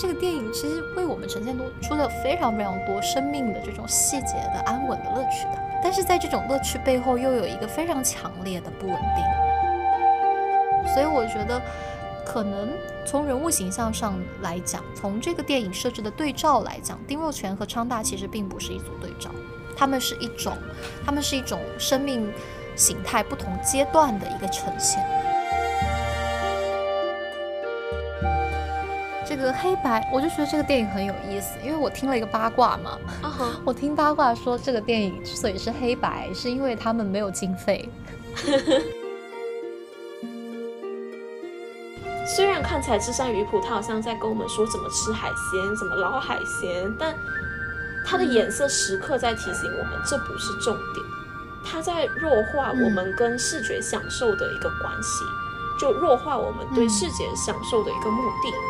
这个电影其实为我们呈现出了非常非常多生命的这种细节的安稳的乐趣的。但是在这种乐趣背后，又有一个非常强烈的不稳定。所以我觉得，可能从人物形象上来讲，从这个电影设置的对照来讲，丁若泉和昌大其实并不是一组对照，他们是一种，他们是一种生命形态不同阶段的一个呈现。个黑白，我就觉得这个电影很有意思，因为我听了一个八卦嘛，我听八卦说这个电影之所以是黑白，是因为他们没有经费。虽然看起来智山鱼谱，他好像在跟我们说怎么吃海鲜，怎么捞海鲜，但它的颜色时刻在提醒我们，这不是重点，它在弱化我们跟视觉享受的一个关系，就弱化我们对视觉享受的一个目的。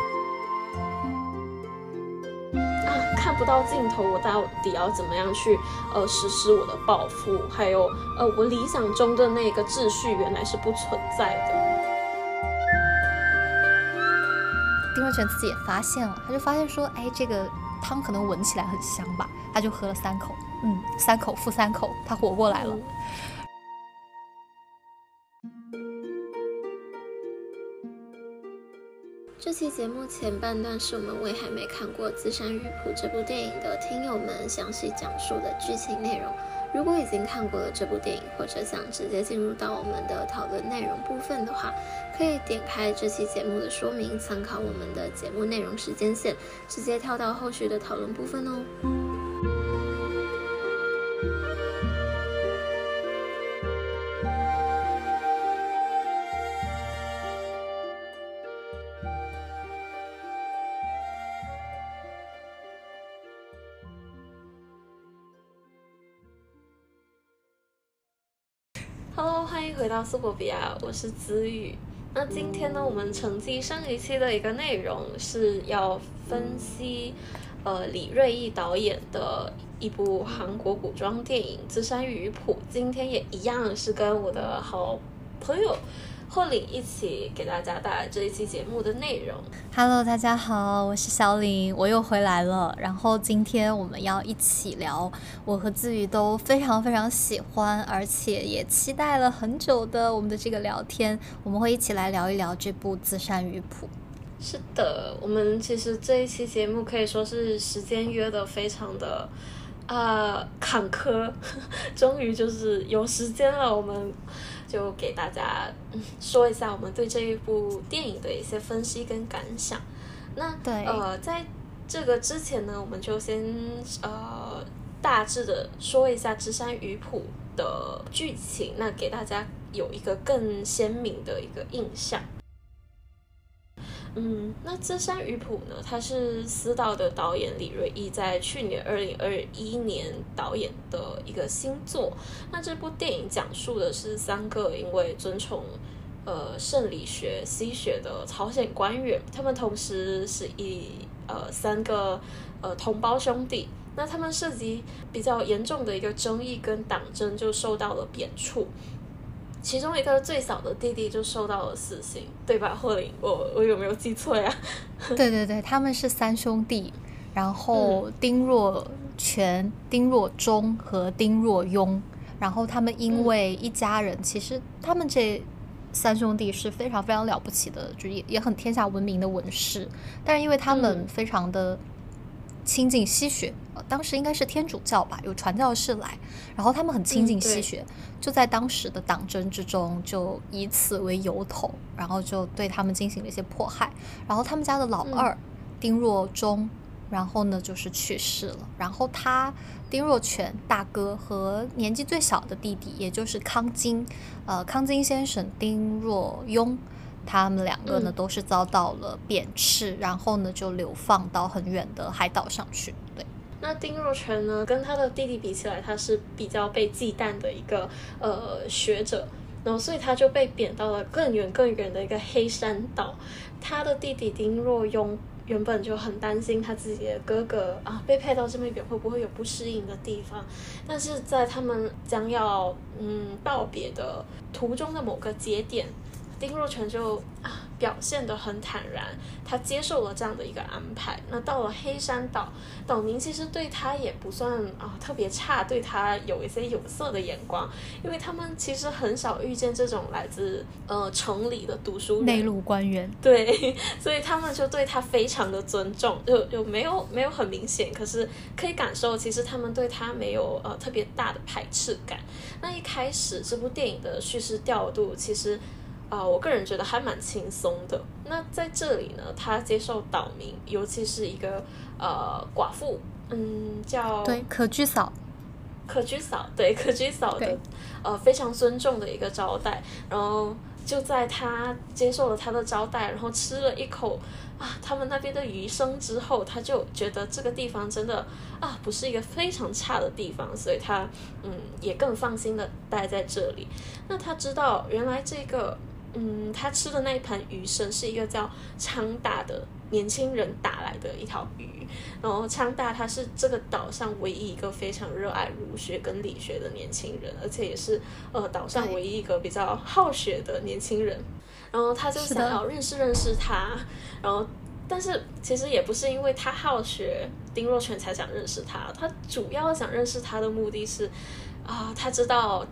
不到尽头，我到底要怎么样去呃实施我的抱负？还有呃，我理想中的那个秩序原来是不存在的。丁若泉自己也发现了，他就发现说，哎，这个汤可能闻起来很香吧？他就喝了三口，嗯，三口负三口，他活过来了。这期节目前半段是我们为还没看过《资山玉谱》这部电影的听友们详细讲述的剧情内容。如果已经看过了这部电影，或者想直接进入到我们的讨论内容部分的话，可以点开这期节目的说明，参考我们的节目内容时间线，直接跳到后续的讨论部分哦。到苏博比亚，我是子宇。那今天呢，我们承继上一期的一个内容是要分析，呃，李瑞毅导演的一部韩国古装电影《资山渔谱》。今天也一样是跟我的好朋友。贺岭一起给大家带来这一期节目的内容。Hello，大家好，我是小林，我又回来了。然后今天我们要一起聊我和自宇都非常非常喜欢，而且也期待了很久的我们的这个聊天。我们会一起来聊一聊这部《自山鱼谱》。是的，我们其实这一期节目可以说是时间约的非常的啊坎坷，终于就是有时间了，我们。就给大家说一下我们对这一部电影的一些分析跟感想。那呃，在这个之前呢，我们就先呃大致的说一下《芝山鱼谱》的剧情，那给大家有一个更鲜明的一个印象。嗯，那《这山鱼谱》呢？它是思道的导演李瑞义在去年二零二一年导演的一个新作。那这部电影讲述的是三个因为尊崇呃圣理学、西学的朝鲜官员，他们同时是以呃三个呃同胞兄弟。那他们涉及比较严重的一个争议跟党争，就受到了贬黜。其中一个最小的弟弟就受到了死刑，对吧？霍林，我我有没有记错呀？对对对，他们是三兄弟，然后丁若全、丁若中和丁若雍，然后他们因为一家人，其实他们这三兄弟是非常非常了不起的，就也也很天下闻名的文士，但是因为他们非常的。亲近西学，呃，当时应该是天主教吧，有传教士来，然后他们很亲近西学，就在当时的党争之中，就以此为由头，然后就对他们进行了一些迫害。然后他们家的老二丁若中，然后呢就是去世了。然后他丁若全大哥和年纪最小的弟弟，也就是康金，呃，康金先生丁若庸。他们两个呢，都是遭到了贬斥，然后呢，就流放到很远的海岛上去。对，那丁若全呢，跟他的弟弟比起来，他是比较被忌惮的一个呃学者，然后所以他就被贬到了更远更远的一个黑山岛。他的弟弟丁若庸原本就很担心他自己的哥哥啊，被派到这么远会不会有不适应的地方，但是在他们将要嗯道别的途中的某个节点。丁若全就啊表现得很坦然，他接受了这样的一个安排。那到了黑山岛，岛民其实对他也不算啊特别差，对他有一些有色的眼光，因为他们其实很少遇见这种来自呃城里的读书内陆官员，对，所以他们就对他非常的尊重，就就没有没有很明显，可是可以感受，其实他们对他没有呃特别大的排斥感。那一开始这部电影的叙事调度，其实。啊，我个人觉得还蛮轻松的。那在这里呢，他接受岛民，尤其是一个呃寡妇，嗯，叫对可居嫂，可居嫂，对可居嫂的呃非常尊重的一个招待。然后就在他接受了他的招待，然后吃了一口啊他们那边的鱼生之后，他就觉得这个地方真的啊不是一个非常差的地方，所以他嗯也更放心的待在这里。那他知道原来这个。嗯，他吃的那一盘鱼生是一个叫昌大的年轻人打来的一条鱼，然后昌大他是这个岛上唯一一个非常热爱儒学跟理学的年轻人，而且也是呃岛上唯一一个比较好学的年轻人，然后他就想要认识认识他，然后但是其实也不是因为他好学，丁若泉才想认识他，他主要想认识他的目的是啊，他知道。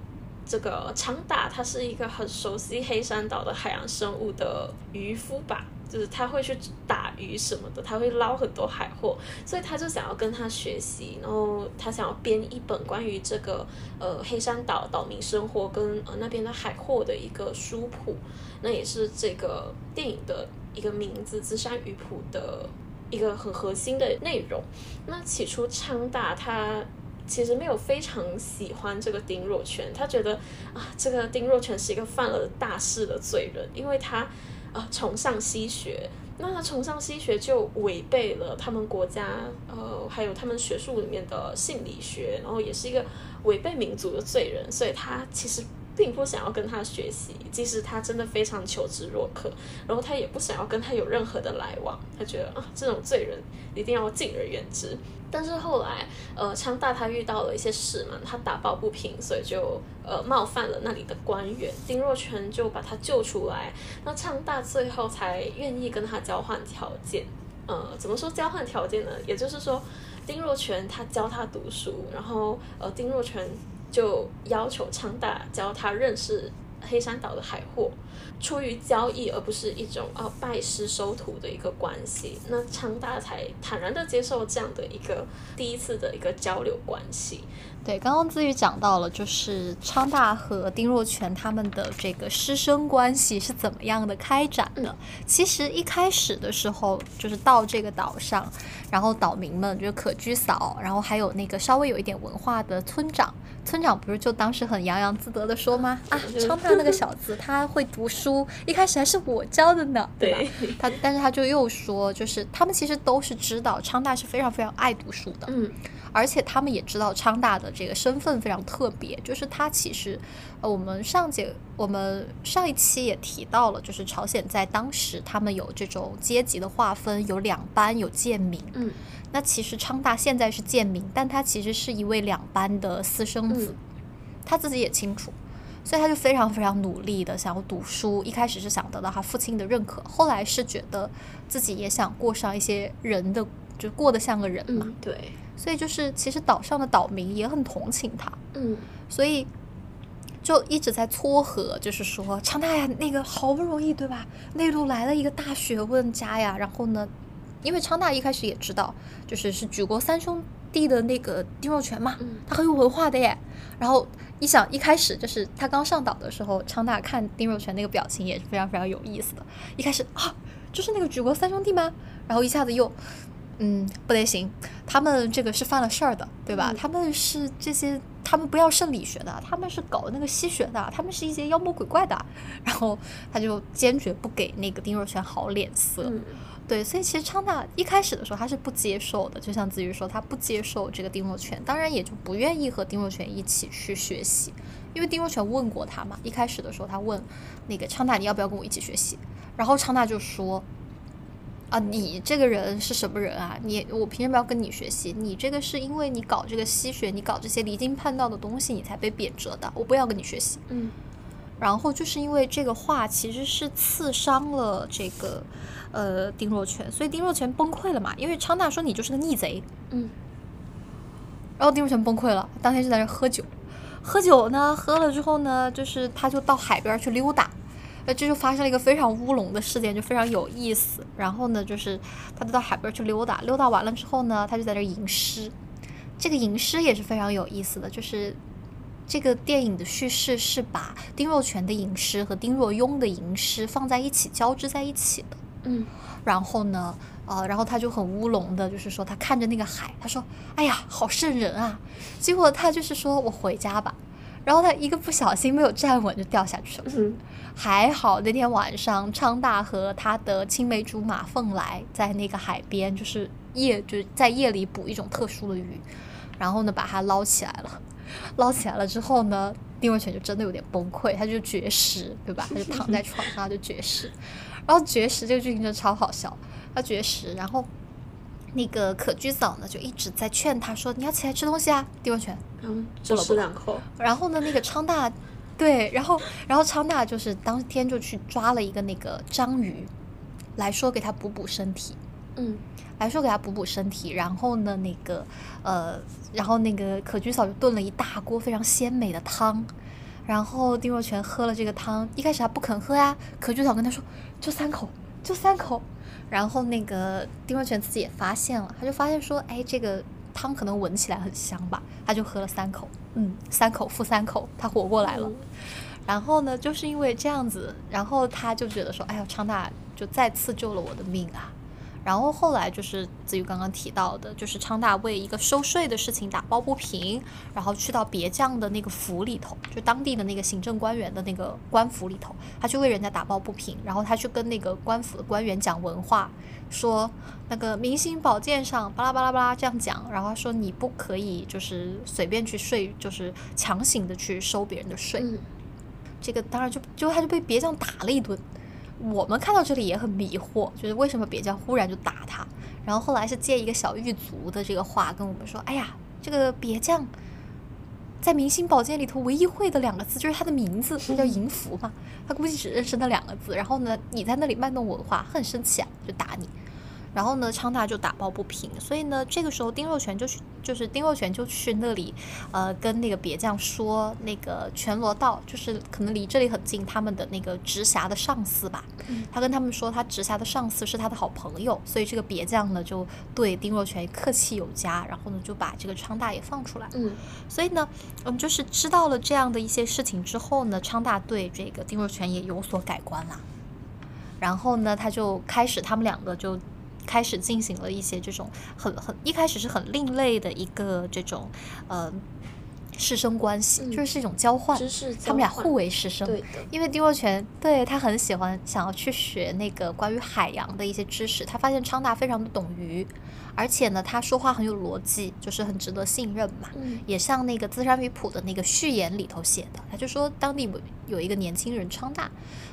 这个昌大他是一个很熟悉黑山岛的海洋生物的渔夫吧，就是他会去打鱼什么的，他会捞很多海货，所以他就想要跟他学习，然后他想要编一本关于这个呃黑山岛岛民生活跟呃那边的海货的一个书谱，那也是这个电影的一个名字《资山鱼谱》的一个很核心的内容。那起初昌大他。其实没有非常喜欢这个丁若泉，他觉得啊，这个丁若泉是一个犯了大事的罪人，因为他啊崇尚西学，那他崇尚西学就违背了他们国家呃还有他们学术里面的性理学，然后也是一个违背民族的罪人，所以他其实。并不想要跟他学习，即使他真的非常求知若渴，然后他也不想要跟他有任何的来往。他觉得啊，这种罪人一定要敬而远之。但是后来，呃，昌大他遇到了一些事嘛，他打抱不平，所以就呃冒犯了那里的官员。丁若泉就把他救出来，那昌大最后才愿意跟他交换条件。呃，怎么说交换条件呢？也就是说，丁若泉他教他读书，然后呃，丁若泉。就要求昌大教他认识黑山岛的海货，出于交易而不是一种啊拜师收徒的一个关系，那昌大才坦然的接受这样的一个第一次的一个交流关系。对，刚刚子宇讲到了，就是昌大和丁若全他们的这个师生关系是怎么样的开展的。其实一开始的时候，就是到这个岛上，然后岛民们就是可居嫂，然后还有那个稍微有一点文化的村长。村长不是就当时很洋洋自得的说吗？啊，昌大那个小子他会读书，一开始还是我教的呢，对吧？他但是他就又说，就是他们其实都是知道昌大是非常非常爱读书的，嗯，而且他们也知道昌大的这个身份非常特别，就是他其实，呃，我们上节我们上一期也提到了，就是朝鲜在当时他们有这种阶级的划分，有两班，有贱民，嗯。那其实昌大现在是贱民，但他其实是一位两班的私生子，他自己也清楚，所以他就非常非常努力的想要读书。一开始是想得到他父亲的认可，后来是觉得自己也想过上一些人的，就过得像个人嘛。对，所以就是其实岛上的岛民也很同情他，嗯，所以就一直在撮合，就是说昌大呀，那个好不容易对吧，内陆来了一个大学问家呀，然后呢。因为昌大一开始也知道，就是是举国三兄弟的那个丁若泉嘛，他很有文化的耶。然后一想，一开始就是他刚上岛的时候，昌大看丁若泉那个表情也是非常非常有意思的。一开始啊，就是那个举国三兄弟吗？然后一下子又，嗯，不得行，他们这个是犯了事儿的，对吧？他们是这些，他们不要圣理学的，他们是搞那个西学的，他们是一些妖魔鬼怪的。然后他就坚决不给那个丁若泉好脸色。对，所以其实昌大一开始的时候他是不接受的，就像子瑜说，他不接受这个丁若泉，当然也就不愿意和丁若泉一起去学习，因为丁若泉问过他嘛，一开始的时候他问那个昌大你要不要跟我一起学习，然后昌大就说啊，你这个人是什么人啊？你我凭什么要跟你学习？你这个是因为你搞这个吸血，你搞这些离经叛道的东西，你才被贬谪的，我不要跟你学习。嗯，然后就是因为这个话其实是刺伤了这个呃丁若泉，所以丁若泉崩溃了嘛，因为昌大说你就是个逆贼，嗯，然后丁若泉崩溃了，当天就在那喝酒，喝酒呢，喝了之后呢，就是他就到海边去溜达，呃，这就发生了一个非常乌龙的事件，就非常有意思。然后呢，就是他就到海边去溜达，溜达完了之后呢，他就在这吟诗。这个吟诗也是非常有意思的，就是这个电影的叙事是把丁若泉的吟诗和丁若庸的吟诗放在一起交织在一起的。嗯然后呢，呃，然后他就很乌龙的，就是说他看着那个海，他说：“哎呀，好瘆人啊！”结果他就是说我回家吧，然后他一个不小心没有站稳就掉下去了。嗯还好那天晚上昌大和他的青梅竹马凤来在那个海边，就是夜就是在夜里捕一种特殊的鱼，然后呢把它捞起来了。捞起来了之后呢，丁文泉就真的有点崩溃，他就绝食，对吧？他就躺在床上他就绝食，然后绝食这个剧情真的超好笑，他绝食，然后那个可居嫂呢就一直在劝他说你要起来吃东西啊，丁若泉。然后只吃两口，然后呢，那个昌大，对，然后然后昌大就是当天就去抓了一个那个章鱼，来说给他补补身体，嗯来说给他补补身体。然后呢，那个呃，然后那个可居嫂就炖了一大锅非常鲜美的汤。然后丁若泉喝了这个汤，一开始他不肯喝呀，可居嫂跟他说就三口，就三口。然后那个丁若全自己也发现了，他就发现说，哎，这个汤可能闻起来很香吧，他就喝了三口，嗯，三口复三口，他活过来了。嗯然后呢，就是因为这样子，然后他就觉得说，哎呀，昌大就再次救了我的命啊。然后后来就是子瑜刚刚提到的，就是昌大为一个收税的事情打抱不平，然后去到别将的那个府里头，就当地的那个行政官员的那个官府里头，他去为人家打抱不平，然后他去跟那个官府的官员讲文化，说那个明星宝剑上巴拉巴拉巴拉这样讲，然后他说你不可以就是随便去税，就是强行的去收别人的税，嗯这个当然就就他就被别将打了一顿。我们看到这里也很迷惑，就是为什么别将忽然就打他？然后后来是借一个小狱卒的这个话跟我们说，哎呀，这个别将在明星宝剑里头唯一会的两个字就是他的名字，他叫银符嘛，他估计只认识那两个字。然后呢，你在那里卖弄文化，很生气啊，就打你。然后呢，昌大就打抱不平，所以呢，这个时候丁若泉就去，就是丁若泉就去那里，呃，跟那个别将说，那个全罗道就是可能离这里很近，他们的那个直辖的上司吧，嗯。他跟他们说，他直辖的上司是他的好朋友，所以这个别将呢就对丁若泉客气有加，然后呢就把这个昌大也放出来，嗯。所以呢，嗯，就是知道了这样的一些事情之后呢，昌大对这个丁若泉也有所改观啦。然后呢，他就开始，他们两个就开始进行了一些这种很很一开始是很另类的一个这种呃师生关系，嗯就是是一种交换，他们俩互为师生。对的，因为丁若泉对他很喜欢，想要去学那个关于海洋的一些知识。他发现昌大非常的懂鱼，而且呢，他说话很有逻辑，就是很值得信任嘛。嗯也像那个《资山鱼谱》的那个序言里头写的，他就说当地有有一个年轻人昌大，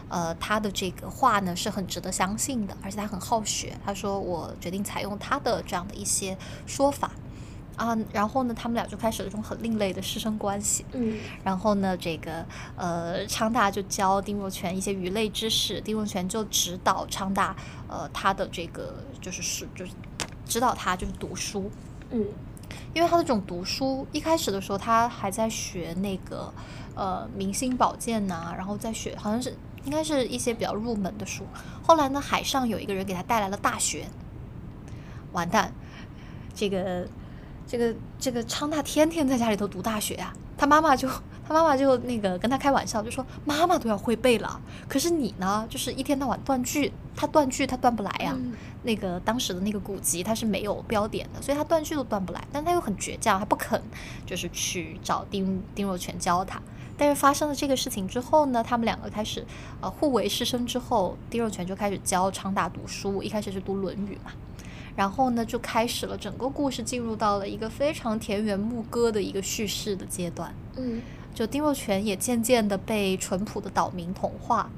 呃，他的这个话呢是很值得相信的，而且他很好学。他说我决定采用他的这样的一些说法。啊，然后呢，他们俩就开始了一种很另类的师生关系。嗯然后呢，这个呃，昌大就教丁若泉一些鱼类知识，丁若泉就指导昌大，呃，他的这个就是是就是指导他就是读书，嗯。因为他的这种读书，一开始的时候他还在学那个呃明星保健呐、然后在学好像是应该是一些比较入门的书。后来呢，海上有一个人给他带来了大学，完蛋，这个这个这个昌大天天在家里头读大学啊，他妈妈就他妈妈就那个跟他开玩笑，就说妈妈都要会背了，可是你呢，就是一天到晚断句，他断句他断不来呀、嗯。那个当时的那个古籍它是没有标点的，所以他断句都断不来，但他又很倔强，他不肯就是去找丁丁若泉教他。但是发生了这个事情之后呢，他们两个开始呃互为师生之后，丁若泉就开始教昌大读书，一开始是读《论语》嘛，然后呢就开始了整个故事进入到了一个非常田园牧歌的一个叙事的阶段。嗯就丁若泉也渐渐的被淳朴的岛民同化，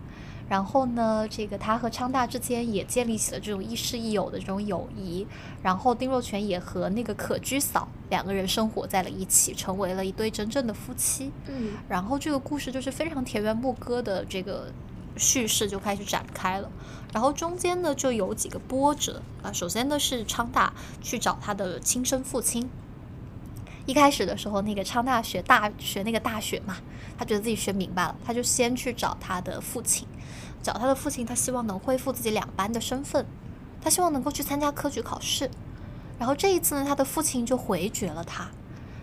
然后呢，这个他和昌大之间也建立起了这种亦师亦友的这种友谊。然后丁若泉也和那个可居嫂两个人生活在了一起，成为了一对真正的夫妻。嗯然后这个故事就是非常田园牧歌的这个叙事就开始展开了。然后中间呢就有几个波折啊，首先呢是昌大去找他的亲生父亲。一开始的时候，那个昌大学大学那个大学嘛，他觉得自己学明白了，他就先去找他的父亲，找他的父亲，他希望能恢复自己两班的身份，他希望能够去参加科举考试。然后这一次呢，他的父亲就回绝了他，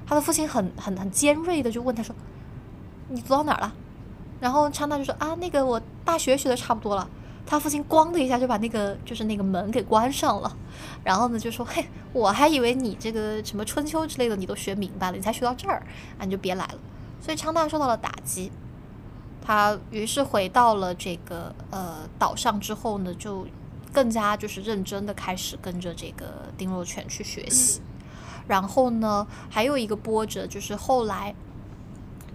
他的父亲很很很尖锐的就问他说：“你读到哪儿了？”然后昌大就说：“啊，那个我大学学的差不多了。”他父亲咣的一下就把那个就是那个门给关上了，然后呢就说：“嘿，我还以为你这个什么春秋之类的你都学明白了，你才学到这儿啊，你就别来了。”所以昌大受到了打击，他于是回到了这个呃岛上之后呢，就更加就是认真的开始跟着这个丁若泉去学习。然后呢，还有一个波折就是后来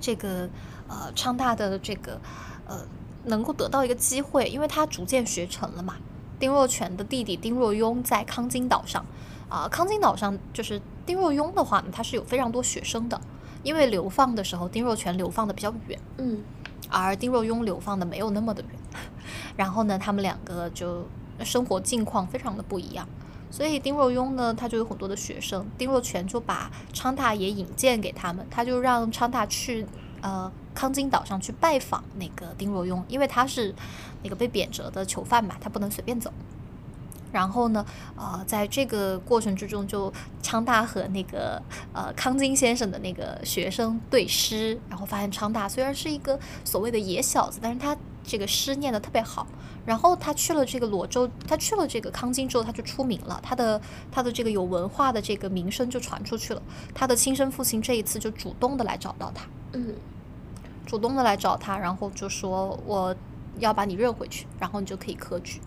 这个呃昌大的这个呃能够得到一个机会，因为他逐渐学成了嘛。丁若泉的弟弟丁若雍在康津岛上啊、康津岛上就是丁若雍的话呢，他是有非常多学生的，因为流放的时候丁若泉流放的比较远，嗯。而丁若雍流放的没有那么的远，然后呢，他们两个就生活境况非常的不一样，所以丁若雍呢，他就有很多的学生，丁若泉就把昌大也引荐给他们，他就让昌大去呃康津岛上去拜访那个丁若雍，因为他是那个被贬谪的囚犯嘛，他不能随便走。然后呢，呃，在这个过程之中，就昌大和那个呃康金先生的那个学生对诗，然后发现昌大虽然是一个所谓的野小子，但是他这个诗念得特别好。然后他去了这个罗州，他去了这个康津之后，他就出名了，他的他的这个有文化的这个名声就传出去了。他的亲生父亲这一次就主动的来找到他，嗯主动的来找他，然后就说我要把你认回去，然后你就可以科举。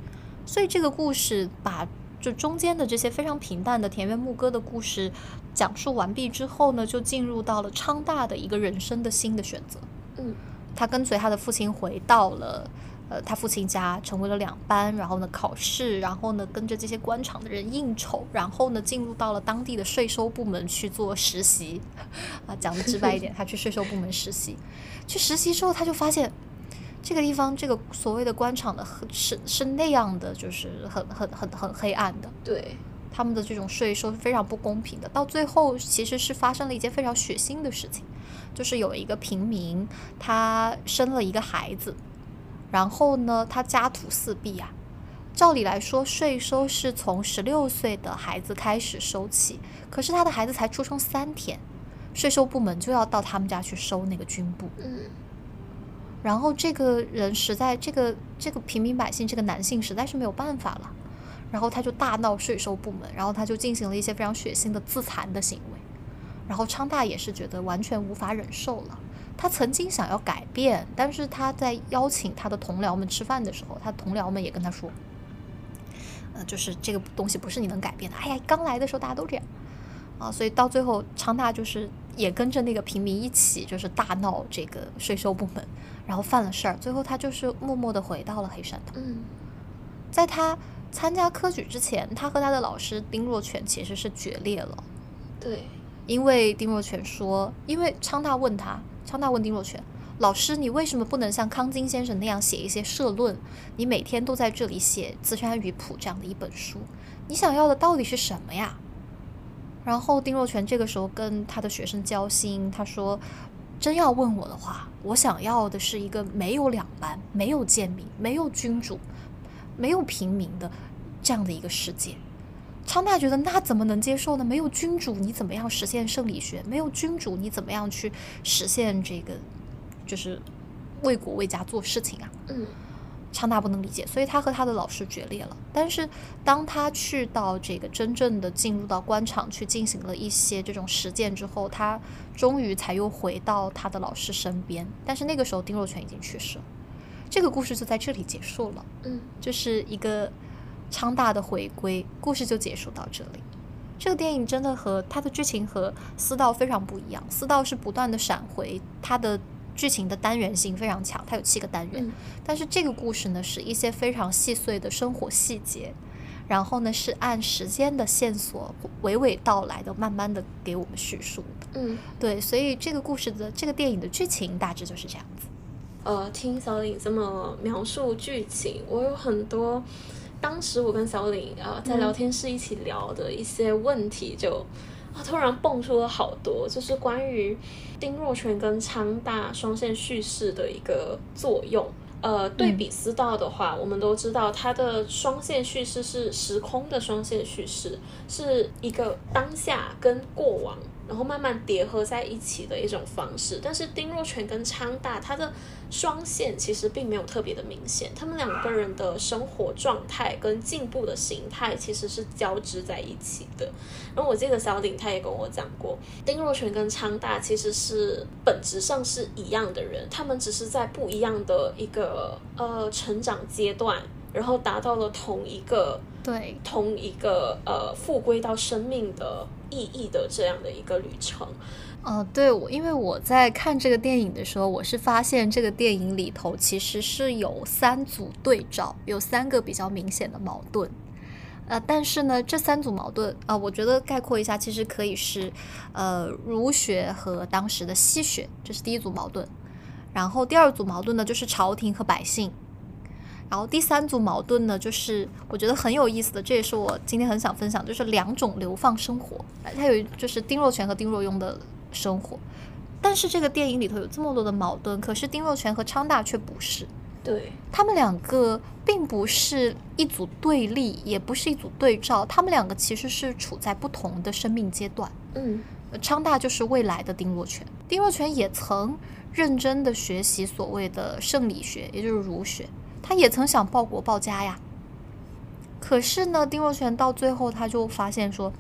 所以这个故事把就中间的这些非常平淡的田园牧歌的故事讲述完毕之后呢，就进入到了昌大的一个人生的新的选择。嗯他跟随他的父亲回到了呃他父亲家，成为了两班，然后呢考试，然后呢跟着这些官场的人应酬，然后呢进入到了当地的税收部门去做实习。啊，讲的直白一点，他去税收部门实习。去实习之后，他就发现这个地方这个所谓的官场的很是是那样的，就是很很很很黑暗的。对，他们的这种税收是非常不公平的。到最后，其实是发生了一件非常血腥的事情，就是有一个平民，他生了一个孩子，然后呢，他家徒四壁啊。照理来说，税收是从十六岁的孩子开始收起，可是他的孩子才出生三天，税收部门就要到他们家去收那个军部。嗯然后这个人实在，这个这个平民百姓，这个男性实在是没有办法了，然后他就大闹税收部门，然后他就进行了一些非常血腥的自残的行为，然后昌大也是觉得完全无法忍受了。他曾经想要改变，但是他在邀请他的同僚们吃饭的时候，他同僚们也跟他说，呃，就是这个东西不是你能改变的。哎呀，刚来的时候大家都这样啊，所以到最后昌大就是也跟着那个平民一起，就是大闹这个税收部门，然后犯了事儿，最后他就是默默的回到了黑山岛。嗯在他参加科举之前，他和他的老师丁若泉其实是决裂了。对，因为丁若泉说，因为昌大问他，昌大问丁若泉，老师，你为什么不能像康金先生那样写一些社论？你每天都在这里写《资山语谱》这样的一本书，你想要的到底是什么呀？然后丁若泉这个时候跟他的学生交心，他说，真要问我的话，我想要的是一个没有两班、没有贱民、没有君主、没有平民的这样的一个世界。昌大觉得那怎么能接受呢？没有君主，你怎么样实现圣理学？没有君主，你怎么样去实现这个，就是为国为家做事情啊？嗯昌大不能理解，所以他和他的老师决裂了。但是当他去到这个真正的进入到官场去进行了一些这种实践之后，他终于才又回到他的老师身边。但是那个时候丁若泉已经去世了，这个故事就在这里结束了。嗯就是一个昌大的回归，故事就结束到这里。这个电影真的和它的剧情和《私道》非常不一样，《私道》是不断的闪回它的剧情的单元性非常强，它有七个单元。嗯但是这个故事呢，是一些非常细碎的生活细节，然后呢是按时间的线索娓娓道来的，慢慢的给我们叙述的。嗯对，所以这个故事的这个电影的剧情大致就是这样子。呃，听小李这么描述剧情，我有很多当时我跟小李啊在聊天室一起聊的一些问题就，啊突然蹦出了好多，就是关于丁若泉跟昌大双线叙事的一个作用。呃，对比思道的话，我们都知道它的双线叙事是时空的双线叙事，是一个当下跟过往，然后慢慢叠合在一起的一种方式。但是丁若泉跟昌大，他的双线其实并没有特别的明显，他们两个人的生活状态跟进步的形态其实是交织在一起的。然后我记得小鼎他也跟我讲过，丁若泉跟昌大其实是本质上是一样的人，他们只是在不一样的一个呃成长阶段，然后达到了同一个对，同一个呃复归到生命的意义的这样的一个旅程。呃，对我，因为我在看这个电影的时候，我是发现这个电影里头其实是有三组对照，有三个比较明显的矛盾。呃，但是呢，这三组矛盾啊、我觉得概括一下，其实可以是，呃，儒学和当时的西学，这是第一组矛盾。然后第二组矛盾呢，就是朝廷和百姓。然后第三组矛盾呢，就是我觉得很有意思的，这也是我今天很想分享，就是两种流放生活。呃它有就是丁若泉和丁若庸的生活，但是这个电影里头有这么多的矛盾，可是丁若泉和昌大却不是。对，他们两个并不是一组对立，也不是一组对照，他们两个其实是处在不同的生命阶段。嗯呃昌大就是未来的丁若泉，丁若泉也曾认真的学习所谓的圣理学，也就是儒学，他也曾想报国报家呀。可是呢，丁若泉到最后他就发现说，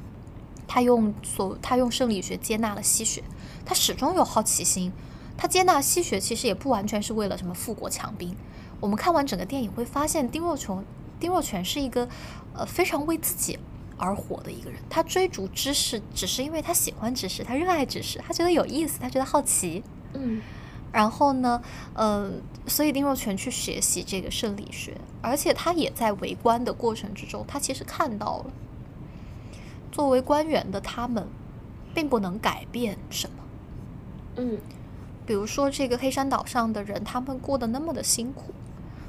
他用所他用生理学接纳了西学，他始终有好奇心，他接纳西学其实也不完全是为了什么富国强兵。我们看完整个电影会发现，丁若泉丁若泉是一个呃非常为自己而活的一个人。他追逐知识，只是因为他喜欢知识，他热爱知识，他觉得有意思，他觉得好奇。嗯然后呢，嗯、所以丁若泉去学习这个生理学，而且他也在围观的过程之中，他其实看到了，作为官员的他们，并不能改变什么。嗯比如说，这个黑山岛上的人，他们过得那么的辛苦，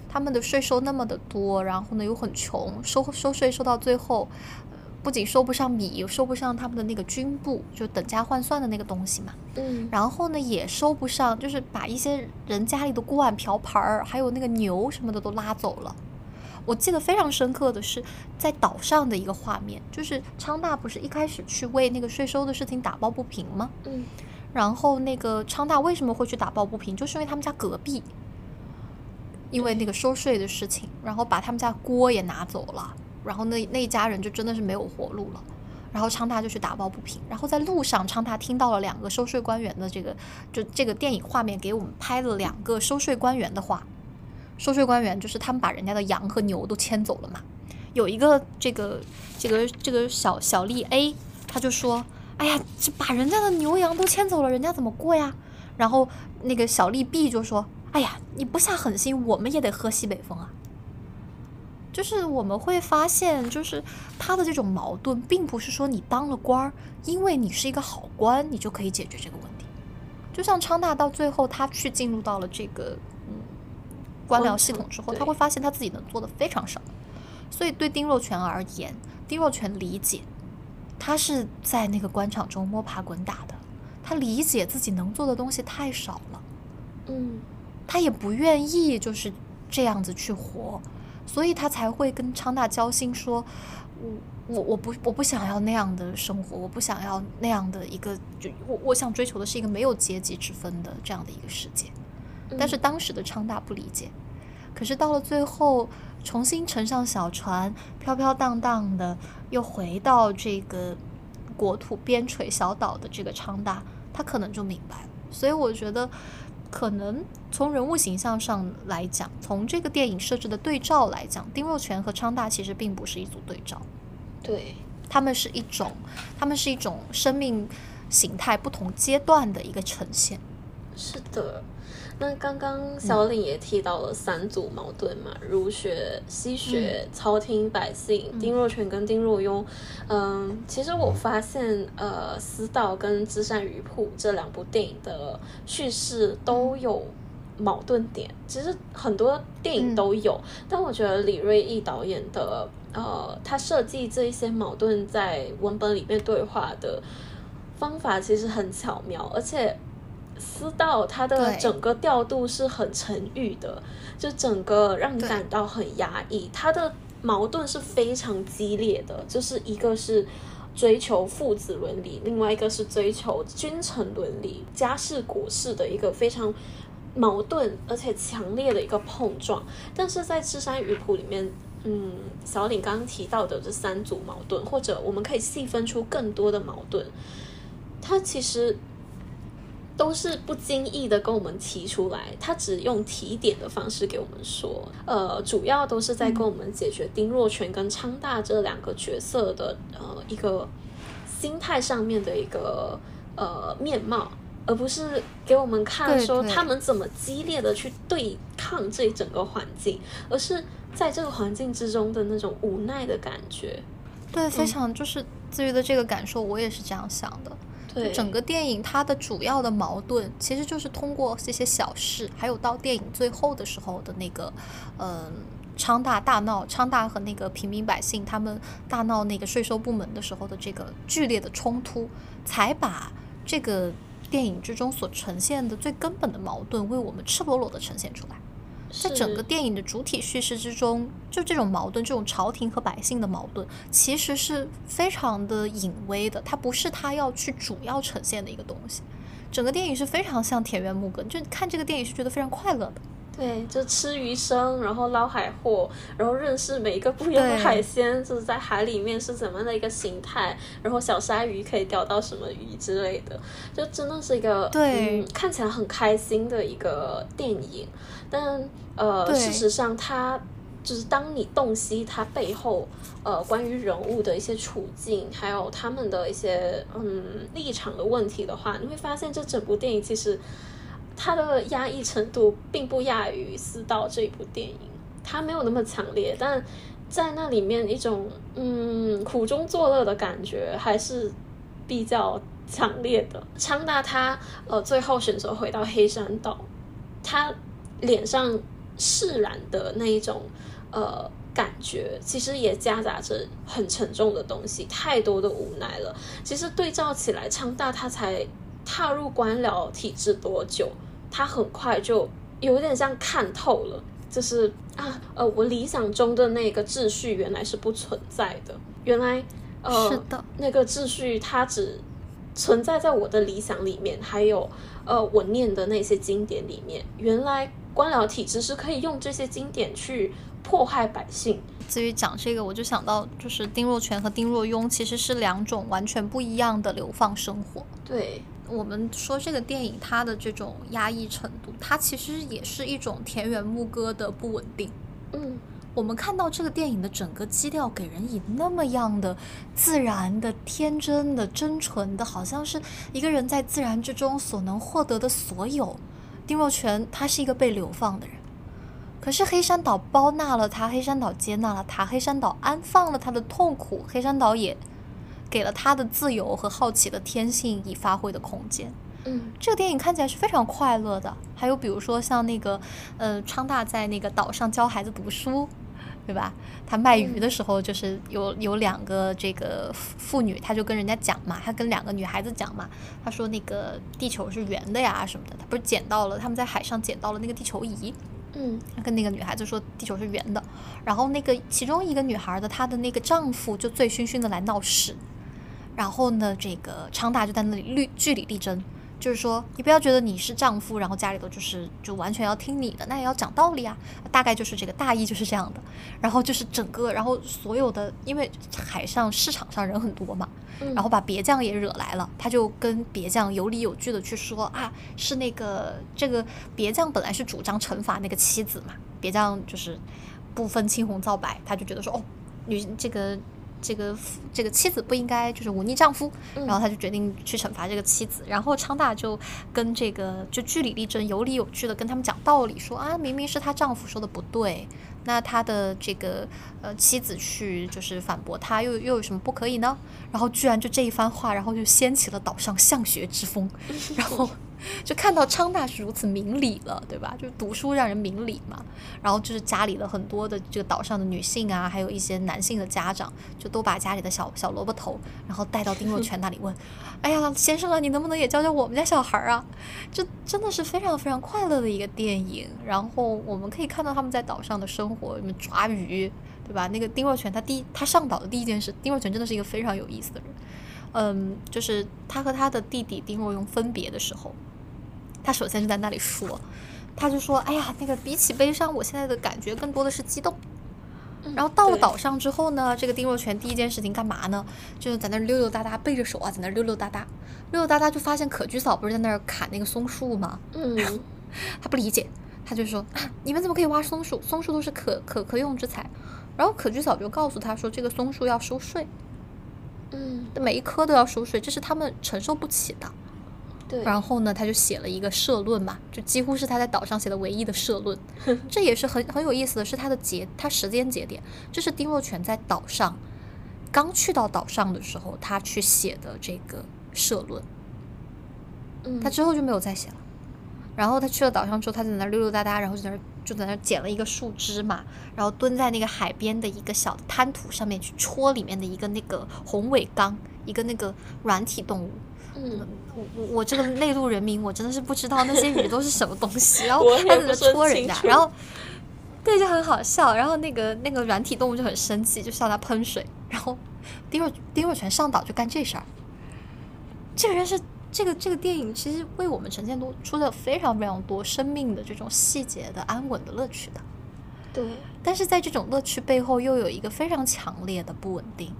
他们的税收那么的多，然后呢又很穷，收收税收到最后，呃不仅收不上米，又收不上他们的那个军部，就等价换算的那个东西嘛。嗯然后呢，也收不上，就是把一些人家里的锅碗瓢盆儿，还有那个牛什么的都拉走了。我记得非常深刻的是，在岛上的一个画面，就是昌大不是一开始去为那个税收的事情打抱不平吗？嗯然后那个昌大为什么会去打抱不平？就是因为他们家隔壁，因为那个收税的事情，然后把他们家锅也拿走了，然后那那一家人就真的是没有活路了。然后昌大就去打抱不平，然后在路上，昌大听到了两个收税官员的这个，就这个电影画面给我们拍了两个收税官员的话。收税官员就是他们把人家的羊和牛都牵走了嘛。有一个这个这个这个小小丽 A，他就说：“哎呀，这把人家的牛羊都牵走了，人家怎么过呀？”然后那个小丽 B 就说：“哎呀，你不下狠心，我们也得喝西北风啊。”就是我们会发现，就是他的这种矛盾，并不是说你当了官儿，因为你是一个好官，你就可以解决这个问题。就像昌大到最后，他去进入到了这个嗯官僚系统之后，他会发现他自己能做的非常少。所以对丁若泉而言，丁若泉理解，他是在那个官场中摸爬滚打的，他理解自己能做的东西太少了。嗯他也不愿意就是这样子去活，所以他才会跟昌大交心说，我我我不我不想要那样的生活，我不想要那样的一个，就我我想追求的是一个没有阶级之分的这样的一个世界。但是当时的昌大不理解，可是到了最后，重新乘上小船，飘飘荡荡的又回到这个国土边陲小岛的这个昌大，他可能就明白了。所以我觉得，可能从人物形象上来讲，从这个电影设置的对照来讲，丁若泉和昌大其实并不是一组对照，对，他们是一种，他们是一种生命形态不同阶段的一个呈现。是的。那刚刚小李也提到了三组矛盾嘛，儒学、西学、朝廷百姓，丁若全跟丁若庸。嗯，其实我发现，呃，《私道》跟《知山鱼铺》这两部电影的叙事都有矛盾点，其实很多电影都有，但我觉得李瑞义导演的，呃，他设计这一些矛盾在文本里面对话的方法其实很巧妙，而且。私道它的整个调度是很沉郁的，就整个让你感到很压抑。它的矛盾是非常激烈的，就是一个是追求父子伦理，另外一个是追求君臣伦理、家事国事的一个非常矛盾而且强烈的一个碰撞。但是在《智山鱼谱》里面，嗯，小李刚刚提到的这三组矛盾，或者我们可以细分出更多的矛盾，它其实。都是不经意的跟我们提出来，他只用提点的方式给我们说，呃，主要都是在跟我们解决丁若全跟昌大这两个角色的呃一个心态上面的一个呃面貌，而不是给我们看说他们怎么激烈的去对抗这整个环境，而是在这个环境之中的那种无奈的感觉。对，非常就是至于的这个感受，我也是这样想的。整个电影它的主要的矛盾，其实就是通过这些小事，还有到电影最后的时候的那个，嗯，昌大大闹，昌大和那个平民百姓他们大闹那个税收部门的时候的这个剧烈的冲突，才把这个电影之中所呈现的最根本的矛盾，为我们赤裸裸的呈现出来。在整个电影的主体叙事之中，就这种矛盾，这种朝廷和百姓的矛盾，其实是非常的隐微的，它不是他要去主要呈现的一个东西。整个电影是非常像田园牧歌，就看这个电影是觉得非常快乐的。对，就吃鱼生，然后捞海货，然后认识每一个不一样的海鲜，就是在海里面是怎么样的一个形态，然后小鲨鱼可以钓到什么鱼之类的，就真的是一个对看起来很开心的一个电影。但呃，事实上，它就是当你洞悉它背后呃关于人物的一些处境，还有他们的一些嗯立场的问题的话，你会发现这整部电影其实。它的压抑程度并不亚于《私道》这一部电影，它没有那么强烈，但在那里面一种嗯苦中作乐的感觉还是比较强烈的。昌大他呃最后选择回到黑山岛，他脸上释然的那一种呃感觉，其实也夹杂着很沉重的东西，太多的无奈了。其实对照起来，昌大他才。踏入官僚体制多久？他很快就有点像看透了，就是啊，呃，我理想中的那个秩序原来是不存在的。原来，呃，是的，那个秩序它只存在在我的理想里面，还有呃，我念的那些经典里面。原来官僚体制是可以用这些经典去迫害百姓。至于讲这个，我就想到，就是丁若全和丁若庸其实是两种完全不一样的流放生活。对。我们说这个电影它的这种压抑程度，它其实也是一种田园牧歌的不稳定。嗯，我们看到这个电影的整个基调给人以那么样的自然的、天真的、真纯的，好像是一个人在自然之中所能获得的所有。丁若全他是一个被流放的人，可是黑山岛包纳了他，黑山岛接纳了他，黑山岛安放了他的痛苦，黑山岛也。给了他的自由和好奇的天性以发挥的空间。嗯，这个电影看起来是非常快乐的。还有比如说像那个，呃，昌大在那个岛上教孩子读书，对吧？他卖鱼的时候，就是有有两个这个妇女，他就跟人家讲嘛，他跟两个女孩子讲嘛，他说那个地球是圆的呀什么的。他不是捡到了他们在海上捡到了那个地球仪，嗯，跟那个女孩子说地球是圆的。然后那个其中一个女孩的她的那个丈夫就醉醺醺的来闹事。然后呢，这个昌大就在那里据据理力争，就是说你不要觉得你是丈夫，然后家里头就是就完全要听你的，那也要讲道理啊。大概就是这个大意就是这样的。然后就是整个，然后所有的，因为海上市场上人很多嘛，然后把别将也惹来了，他就跟别将有理有据的去说啊，是那个这个别将本来是主张惩罚那个妻子嘛，别将就是不分青红皂白，他就觉得说哦，女这个。这个这个妻子不应该就是忤逆丈夫，嗯然后他就决定去惩罚这个妻子。然后昌大就跟这个就据理力争，有理有据的跟他们讲道理，说啊，明明是她丈夫说的不对，那他的这个呃妻子去就是反驳他，又又有什么不可以呢？然后居然就这一番话，然后就掀起了岛上向学之风，然后。就看到昌大是如此明理了，对吧？就是读书让人明理嘛。然后就是家里的很多的这个岛上的女性啊，还有一些男性的家长，就都把家里的小小萝卜头，然后带到丁若泉那里问：“哎呀，先生啊，你能不能也教教我们家小孩儿啊？”这真的是非常非常快乐的一个电影。然后我们可以看到他们在岛上的生活，什么抓鱼，对吧？那个丁若泉他第他上岛的第一件事，丁若泉真的是一个非常有意思的人。嗯，就是他和他的弟弟丁若庸分别的时候，他首先就在那里说，他就说：“哎呀，那个比起悲伤，我现在的感觉更多的是激动。”然后到了岛上之后呢，这个丁若泉第一件事情干嘛呢？就是在那溜溜达达，背着手啊，在那溜溜达达，溜溜达达就发现可居嫂不是在那儿砍那个松树吗？嗯 他不理解，他就说：“啊，你们怎么可以挖松树？松树都是可可可用之材。”然后可居嫂就告诉他说：“这个松树要收税，嗯，每一棵都要收税，这是他们承受不起的。”对，然后呢，他就写了一个社论嘛，就几乎是他在岛上写的唯一的社论。这也是很很有意思的是他的节，他时间节点，这是丁若泉在岛上刚去到岛上的时候，他去写的这个社论。嗯他之后就没有再写了。然后他去了岛上之后，他在那溜溜达达，然后就在那就在那捡了一个树枝嘛，然后蹲在那个海边的一个小的滩涂上面去戳里面的一个那个红尾缸，一个那个软体动物。嗯我我我这个内陆人民，我真的是不知道那些鱼都是什么东西，然后我也他在那戳人家，然后对就很好笑，然后那个那个软体动物就很生气，就向他喷水，然后丁若丁若泉上岛就干这事儿。这个人是这个这个电影其实为我们呈现多出了非常非常多生命的这种细节的安稳的乐趣的，对，但是在这种乐趣背后又有一个非常强烈的不稳定，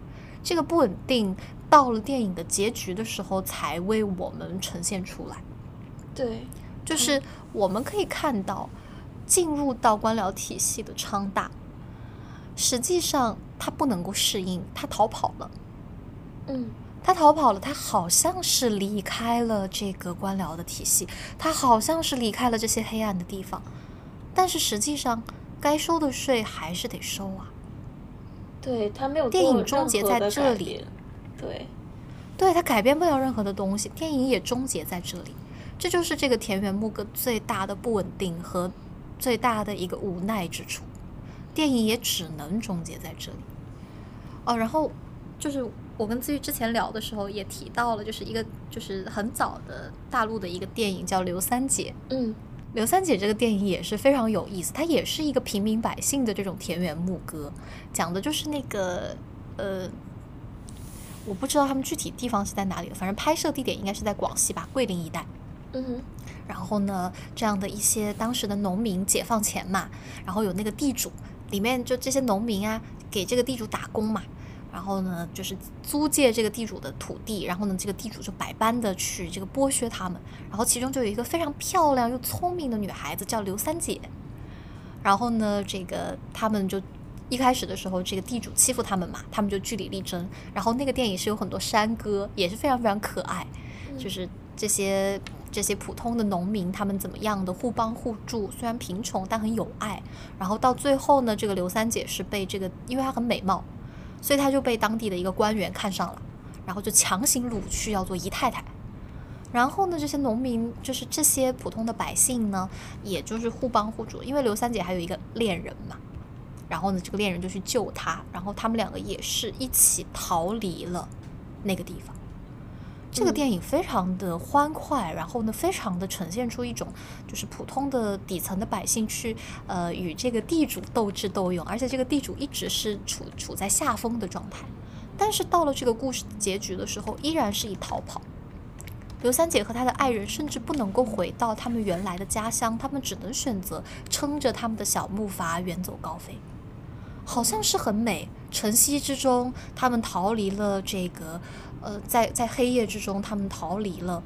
这个不稳定到了电影的结局的时候才为我们呈现出来。对，就是我们可以看到，进入到官僚体系的昌大，实际上他不能够适应，他逃跑了。嗯他逃跑了，他好像是离开了这个官僚的体系，他好像是离开了这些黑暗的地方，但是实际上该收的税还是得收啊。对他没有电影终结在这里，对，对他改变不了任何的东西，电影也终结在这里。这就是这个田园牧歌最大的不稳定和最大的一个无奈之处。电影也只能终结在这里。哦，然后就是我跟自愈之前聊的时候也提到了，就是一个就是很早的大陆的一个电影叫《刘三姐》。嗯刘三姐这个电影也是非常有意思，它也是一个平民百姓的这种田园牧歌，讲的就是那个呃，我不知道他们具体地方是在哪里，反正拍摄地点应该是在广西吧，桂林一带。嗯哼然后呢，这样的一些当时的农民解放前嘛，然后有那个地主，里面就这些农民啊，给这个地主打工嘛，然后呢，就是租借这个地主的土地，然后呢，这个地主就百般的去这个剥削他们，然后其中就有一个非常漂亮又聪明的女孩子叫刘三姐，然后呢，这个他们就。一开始的时候，这个地主欺负他们嘛，他们就据理力争。然后那个电影是有很多山歌，也是非常非常可爱，就是这些这些普通的农民，他们怎么样的互帮互助，虽然贫穷但很有爱。然后到最后呢，这个刘三姐是被这个，因为她很美貌，所以他就被当地的一个官员看上了，然后就强行掳去要做姨太太。然后呢，这些农民就是这些普通的百姓呢，也就是互帮互助，因为刘三姐还有一个恋人嘛。然后呢，这个恋人就去救她，然后他们两个也是一起逃离了那个地方。这个嗯电影非常的欢快，然后呢，非常的呈现出一种就是普通的底层的百姓去呃与这个地主斗智斗勇，而且这个地主一直是处处在下风的状态，但是到了这个故事结局的时候，依然是以逃跑。刘三姐和她的爱人甚至不能够回到他们原来的家乡，他们只能选择撑着他们的小木筏远走高飞。好像是很美，晨曦之中，他们逃离了这个，呃，在在黑夜之中，他们逃离了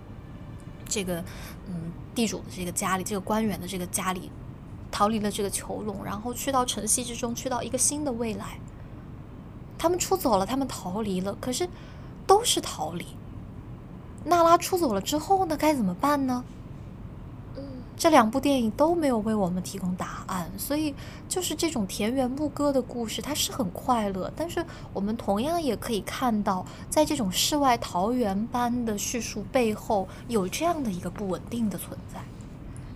这个，嗯，地主的这个家里，这个官员的这个家里，逃离了这个囚笼，然后去到晨曦之中，去到一个新的未来。他们出走了，他们逃离了，可是都是逃离。娜拉出走了之后呢，该怎么办呢？这两部电影都没有为我们提供答案，所以就是这种田园牧歌的故事，它是很快乐，但是我们同样也可以看到，在这种世外桃源般的叙述背后，有这样的一个不稳定的存在，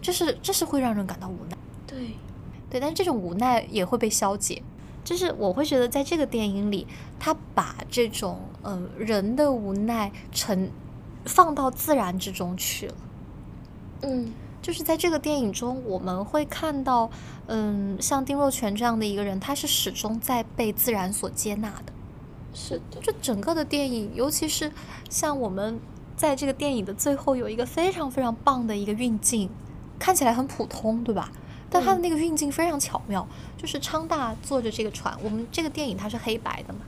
这是这是会让人感到无奈。对，对，但是这种无奈也会被消解。就是我会觉得，在这个电影里，他把这种呃人的无奈沉放到自然之中去了。嗯就是在这个电影中，我们会看到，嗯，像丁若泉这样的一个人，他是始终在被自然所接纳的。是的，就整个的电影，尤其是像我们在这个电影的最后有一个非常非常棒的一个运镜，看起来很普通，对吧？但他的那个运镜非常巧妙，就是昌大坐着这个船，我们这个电影它是黑白的嘛，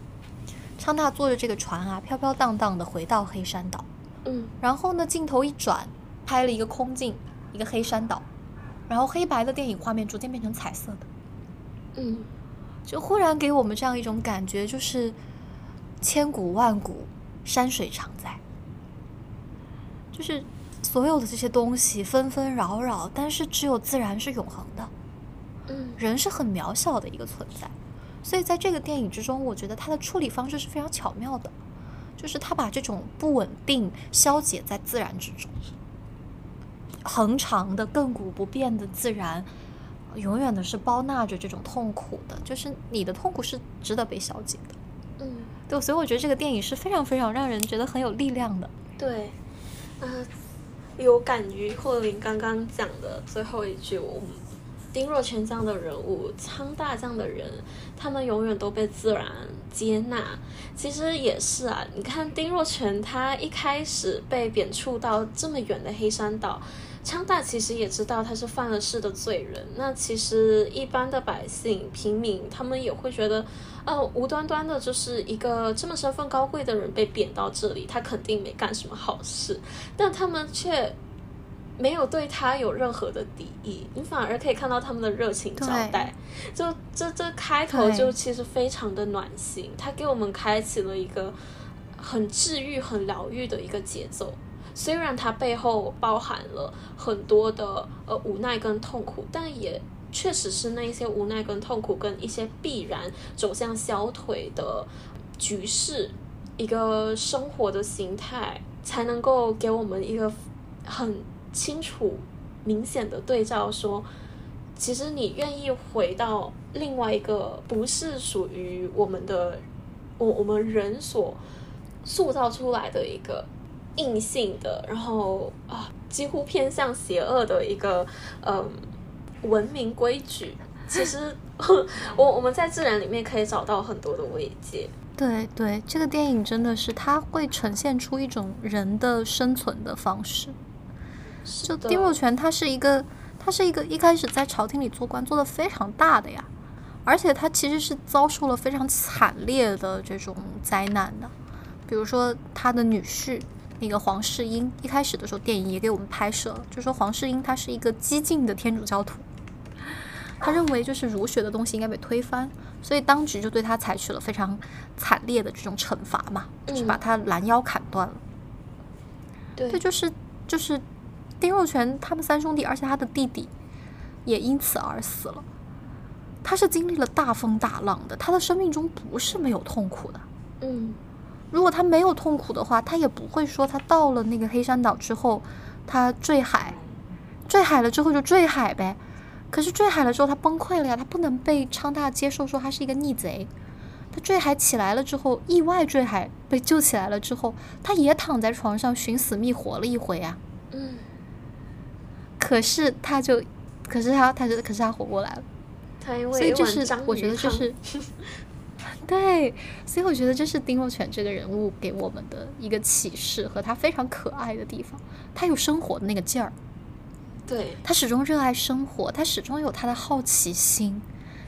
昌大坐着这个船啊，飘飘荡荡的回到黑山岛，嗯然后呢，镜头一转，拍了一个空镜，一个黑山岛，然后黑白的电影画面逐渐变成彩色的，嗯就忽然给我们这样一种感觉，就是千古万古，山水常在。就是所有的这些东西纷纷扰扰，但是只有自然是永恒的，嗯人是很渺小的一个存在。所以在这个电影之中，我觉得它的处理方式是非常巧妙的，就是他把这种不稳定消解在自然之中，恒长的、亘古不变的自然，永远的是包纳着这种痛苦的，就是你的痛苦是值得被消解的。嗯，对，所以我觉得这个电影是非常非常让人觉得很有力量的。对，呃，有感于霍林刚刚讲的最后一句，我们丁若泉这样的人物，昌大这样的人，他们永远都被自然接纳。其实也是啊，你看丁若泉，他一开始被贬黜到这么远的黑山岛。昌大其实也知道他是犯了事的罪人，那其实一般的百姓、平民，他们也会觉得，呃，无端端的就是一个这么身份高贵的人被贬到这里，他肯定没干什么好事，但他们却没有对他有任何的敌意，你反而可以看到他们的热情招待。就这这开头就其实非常的暖心，他给我们开启了一个很治愈、很疗愈的一个节奏。虽然它背后包含了很多的呃无奈跟痛苦，但也确实是那一些无奈跟痛苦跟一些必然走向消退的局势，一个生活的形态，才能够给我们一个很清楚、明显的对照说。其实你愿意回到另外一个不是属于我们的，我我们人所塑造出来的一个硬性的，然后啊几乎偏向邪恶的一个嗯文明规矩。其实 我我们在自然里面可以找到很多的慰藉。对对，这个电影真的是它会呈现出一种人的生存的方式。就丁若泉，他是一个，他是一个一开始在朝廷里做官做的非常大的呀，而且他其实是遭受了非常惨烈的这种灾难的，比如说他的女婿那个黄世英，一开始的时候电影也给我们拍摄了，就说黄世英他是一个激进的天主教徒，他认为就是儒学的东西应该被推翻，所以当局就对他采取了非常惨烈的这种惩罚嘛，就是把他拦腰砍断了。对对，就是就是丁若泉他们三兄弟，而且他的弟弟也因此而死了。他是经历了大风大浪的，他的生命中不是没有痛苦的。嗯如果他没有痛苦的话，他也不会说他到了那个黑山岛之后，他坠海，坠海了之后就坠海呗。可是坠海了之后，他崩溃了呀，他不能被昌大接受说他是一个逆贼。他坠海起来了之后，意外坠海被救起来了之后，他也躺在床上寻死觅活了一回啊。嗯，可是他就，可是他，他就，可是他活过来了。他因所以就是我觉得就是，对，所以我觉得这是丁若泉这个人物给我们的一个启示和他非常可爱的地方。他有生活的那个劲儿，对他始终热爱生活，他始终有他的好奇心，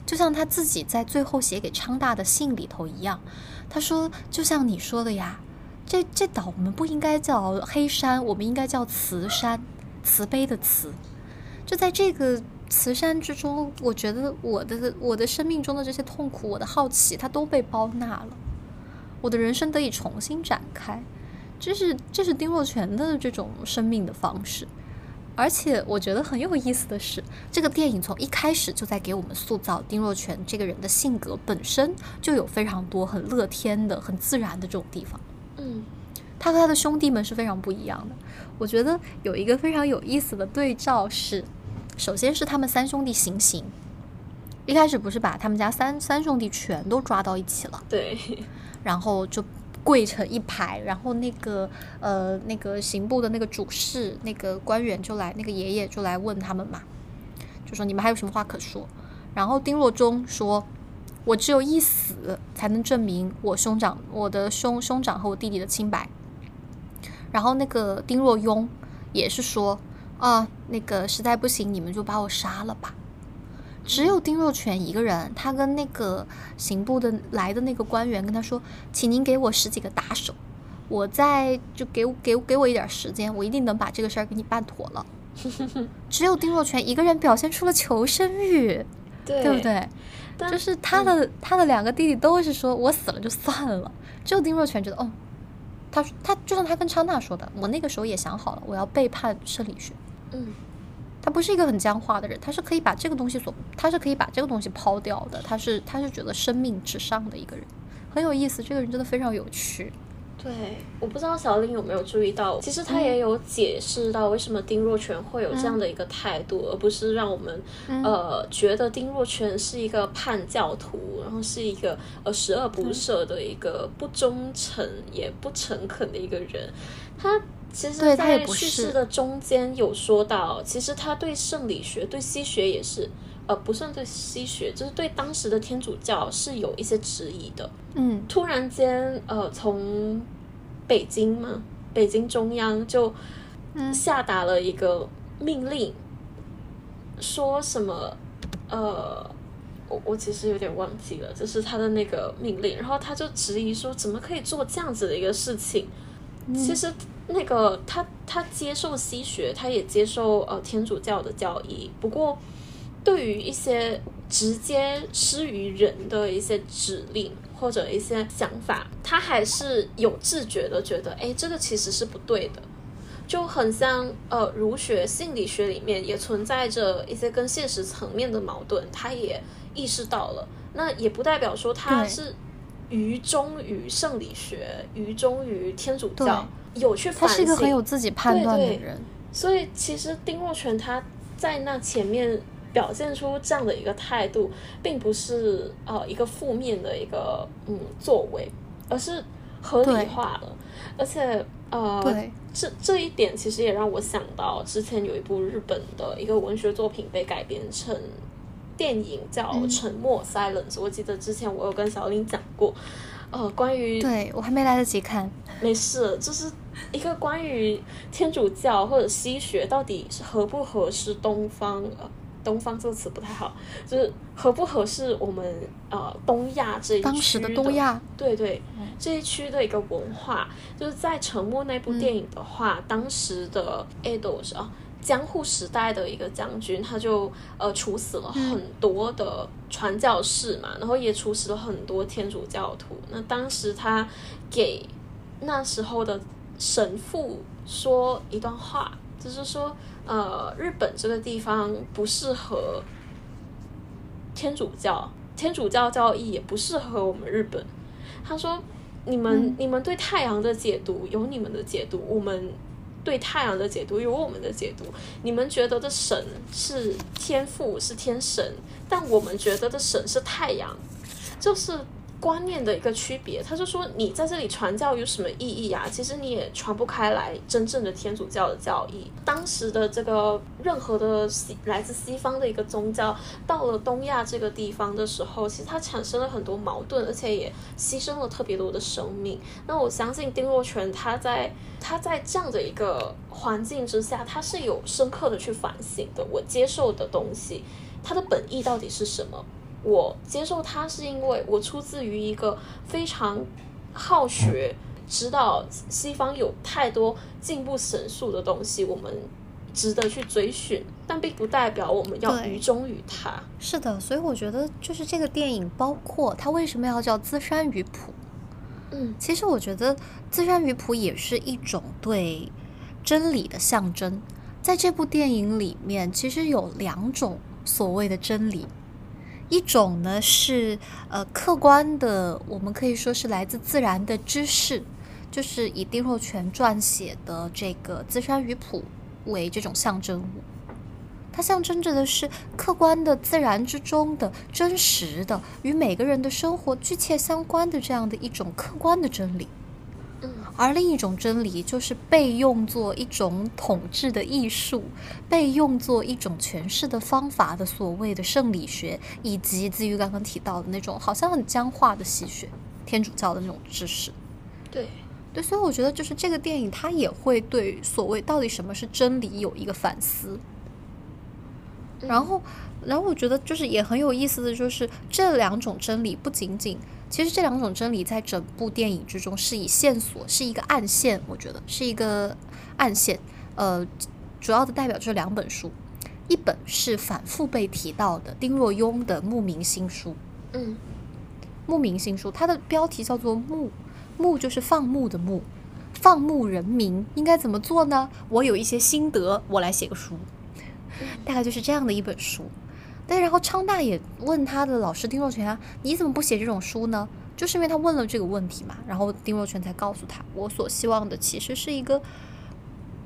就像他自己在最后写给昌大的信里头一样。他说：“就像你说的呀，这这岛我们不应该叫黑山，我们应该叫慈山，慈悲的慈。就在这个慈善之中，我觉得我的我的生命中的这些痛苦，我的好奇，它都被包纳了，我的人生得以重新展开。这是这是丁若泉的这种生命的方式。而且我觉得很有意思的是，这个电影从一开始就在给我们塑造丁若泉这个人的性格，本身就有非常多很乐天的、很自然的这种地方。嗯，他和他的兄弟们是非常不一样的。我觉得有一个非常有意思的对照是，首先是他们三兄弟行刑，一开始不是把他们家三三兄弟全都抓到一起了，对，然后就。跪成一排，然后那个呃，那个刑部的那个主事那个官员就来，那个爷爷就来问他们嘛，就说你们还有什么话可说？然后丁若中说：“我只有一死才能证明我兄长、我的兄兄长和我弟弟的清白。”然后那个丁若庸也是说：“啊，那个实在不行，你们就把我杀了吧。”只有丁若泉一个人，他跟那个刑部的来的那个官员跟他说：“请您给我十几个打手，我再就给给给我一点时间，我一定能把这个事儿给你办妥了。”只有丁若泉一个人表现出了求生欲，对不对？就是他的他的两个弟弟都是说：“我死了就算了。”只有丁若泉觉得：“哦，他他就像他跟昌娜说的，我那个时候也想好了，我要背叛生理学。”嗯。他不是一个很僵化的人，他是可以把这个东西所，他是可以把这个东西抛掉的。他是他是觉得生命至上的一个人，很有意思。这个人真的非常有趣。对，我不知道小林有没有注意到，其实他也有解释到为什么丁若泉会有这样的一个态度，而不是让我们呃觉得丁若泉是一个叛教徒，然后是一个呃十恶不赦的一个不忠诚也不诚恳的一个人。他。其实，在叙事的中间有说到，其实他对圣理学、对西学也是，呃，不算对西学，就是对当时的天主教是有一些质疑的。嗯，突然间，呃，从北京嘛，北京中央就下达了一个命令，说什么，呃，我我其实有点忘记了，就是他的那个命令，然后他就质疑说，怎么可以做这样子的一个事情？其实。那个他他接受西学，他也接受呃天主教的教义。不过，对于一些直接施于人的一些指令或者一些想法，他还是有自觉的觉得，哎，这个其实是不对的。就很像呃儒学、心理学里面也存在着一些跟现实层面的矛盾，他也意识到了。那也不代表说他是愚忠于圣理学，愚忠于天主教。有去反省，他是一个很有自己判断的人，所以其实丁若泉他在那前面表现出这样的一个态度，并不是呃一个负面的一个嗯作为，而是合理化了，而且呃这这一点其实也让我想到之前有一部日本的一个文学作品被改编成电影叫《沉默》，我记得之前我有跟小林讲过，呃，关于对我还没来得及看，没事，就是。一个关于天主教或者西学到底是合不合适东方呃东方这个词不太好，就是合不合适我们呃东亚这一当时的东亚。对对这一区的一个文化，就是在沉默那部电影的话，当时的 Edo 是啊江户时代的一个将军，他就呃处死了很多的传教士嘛，然后也处死了很多天主教徒。那当时他给那时候的。神父说一段话，就是说，呃，日本这个地方不适合天主教，天主教教义也不适合我们日本。他说：“你们你们对太阳的解读有你们的解读，我们对太阳的解读有我们的解读。你们觉得的神是天父是天神，但我们觉得的神是太阳，就是。”观念的一个区别，他就说你在这里传教有什么意义啊？其实你也传不开来真正的天主教的教义。当时的这个任何的西来自西方的一个宗教，到了东亚这个地方的时候，其实它产生了很多矛盾，而且也牺牲了特别多的生命。那我相信丁若泉他在他在这样的一个环境之下，他是有深刻的去反省的。我接受的东西，它的本意到底是什么？我接受它，是因为我出自于一个非常好学，知道西方有太多进步神速的东西，我们值得去追寻，但并不代表我们要愚忠于它。是的，所以我觉得就是这个电影，包括它为什么要叫《资山鱼谱》，嗯其实我觉得资山鱼谱也是一种对真理的象征。在这部电影里面，其实有两种所谓的真理，一种呢是呃客观的，我们可以说是来自自然的知识，就是以丁若泉撰写的这个《资山鱼谱》为这种象征物。它象征着的是客观的、自然之中的、真实的、与每个人的生活具切相关的这样的一种客观的真理。嗯而另一种真理就是被用作一种统治的艺术，被用作一种诠释的方法的所谓的圣理学，以及基于刚刚提到的那种好像很僵化的戏学、天主教的那种知识。对，对，所以我觉得就是这个电影，它也会对所谓到底什么是真理有一个反思。然后，然后我觉得就是也很有意思的就是这两种真理不仅仅，其实这两种真理在整部电影之中是以线索是一个暗线，我觉得是一个暗线。呃，主要的代表就是两本书，一本是反复被提到的丁若庸的《牧民新书》，嗯《牧民新书》，它的标题叫做“牧”，牧就是放牧的牧，放牧人民应该怎么做呢？我有一些心得，我来写个书。大概就是这样的一本书。对，然后昌大也问他的老师丁若泉啊，你怎么不写这种书呢？就是因为他问了这个问题嘛，然后丁若泉才告诉他，我所希望的其实是一个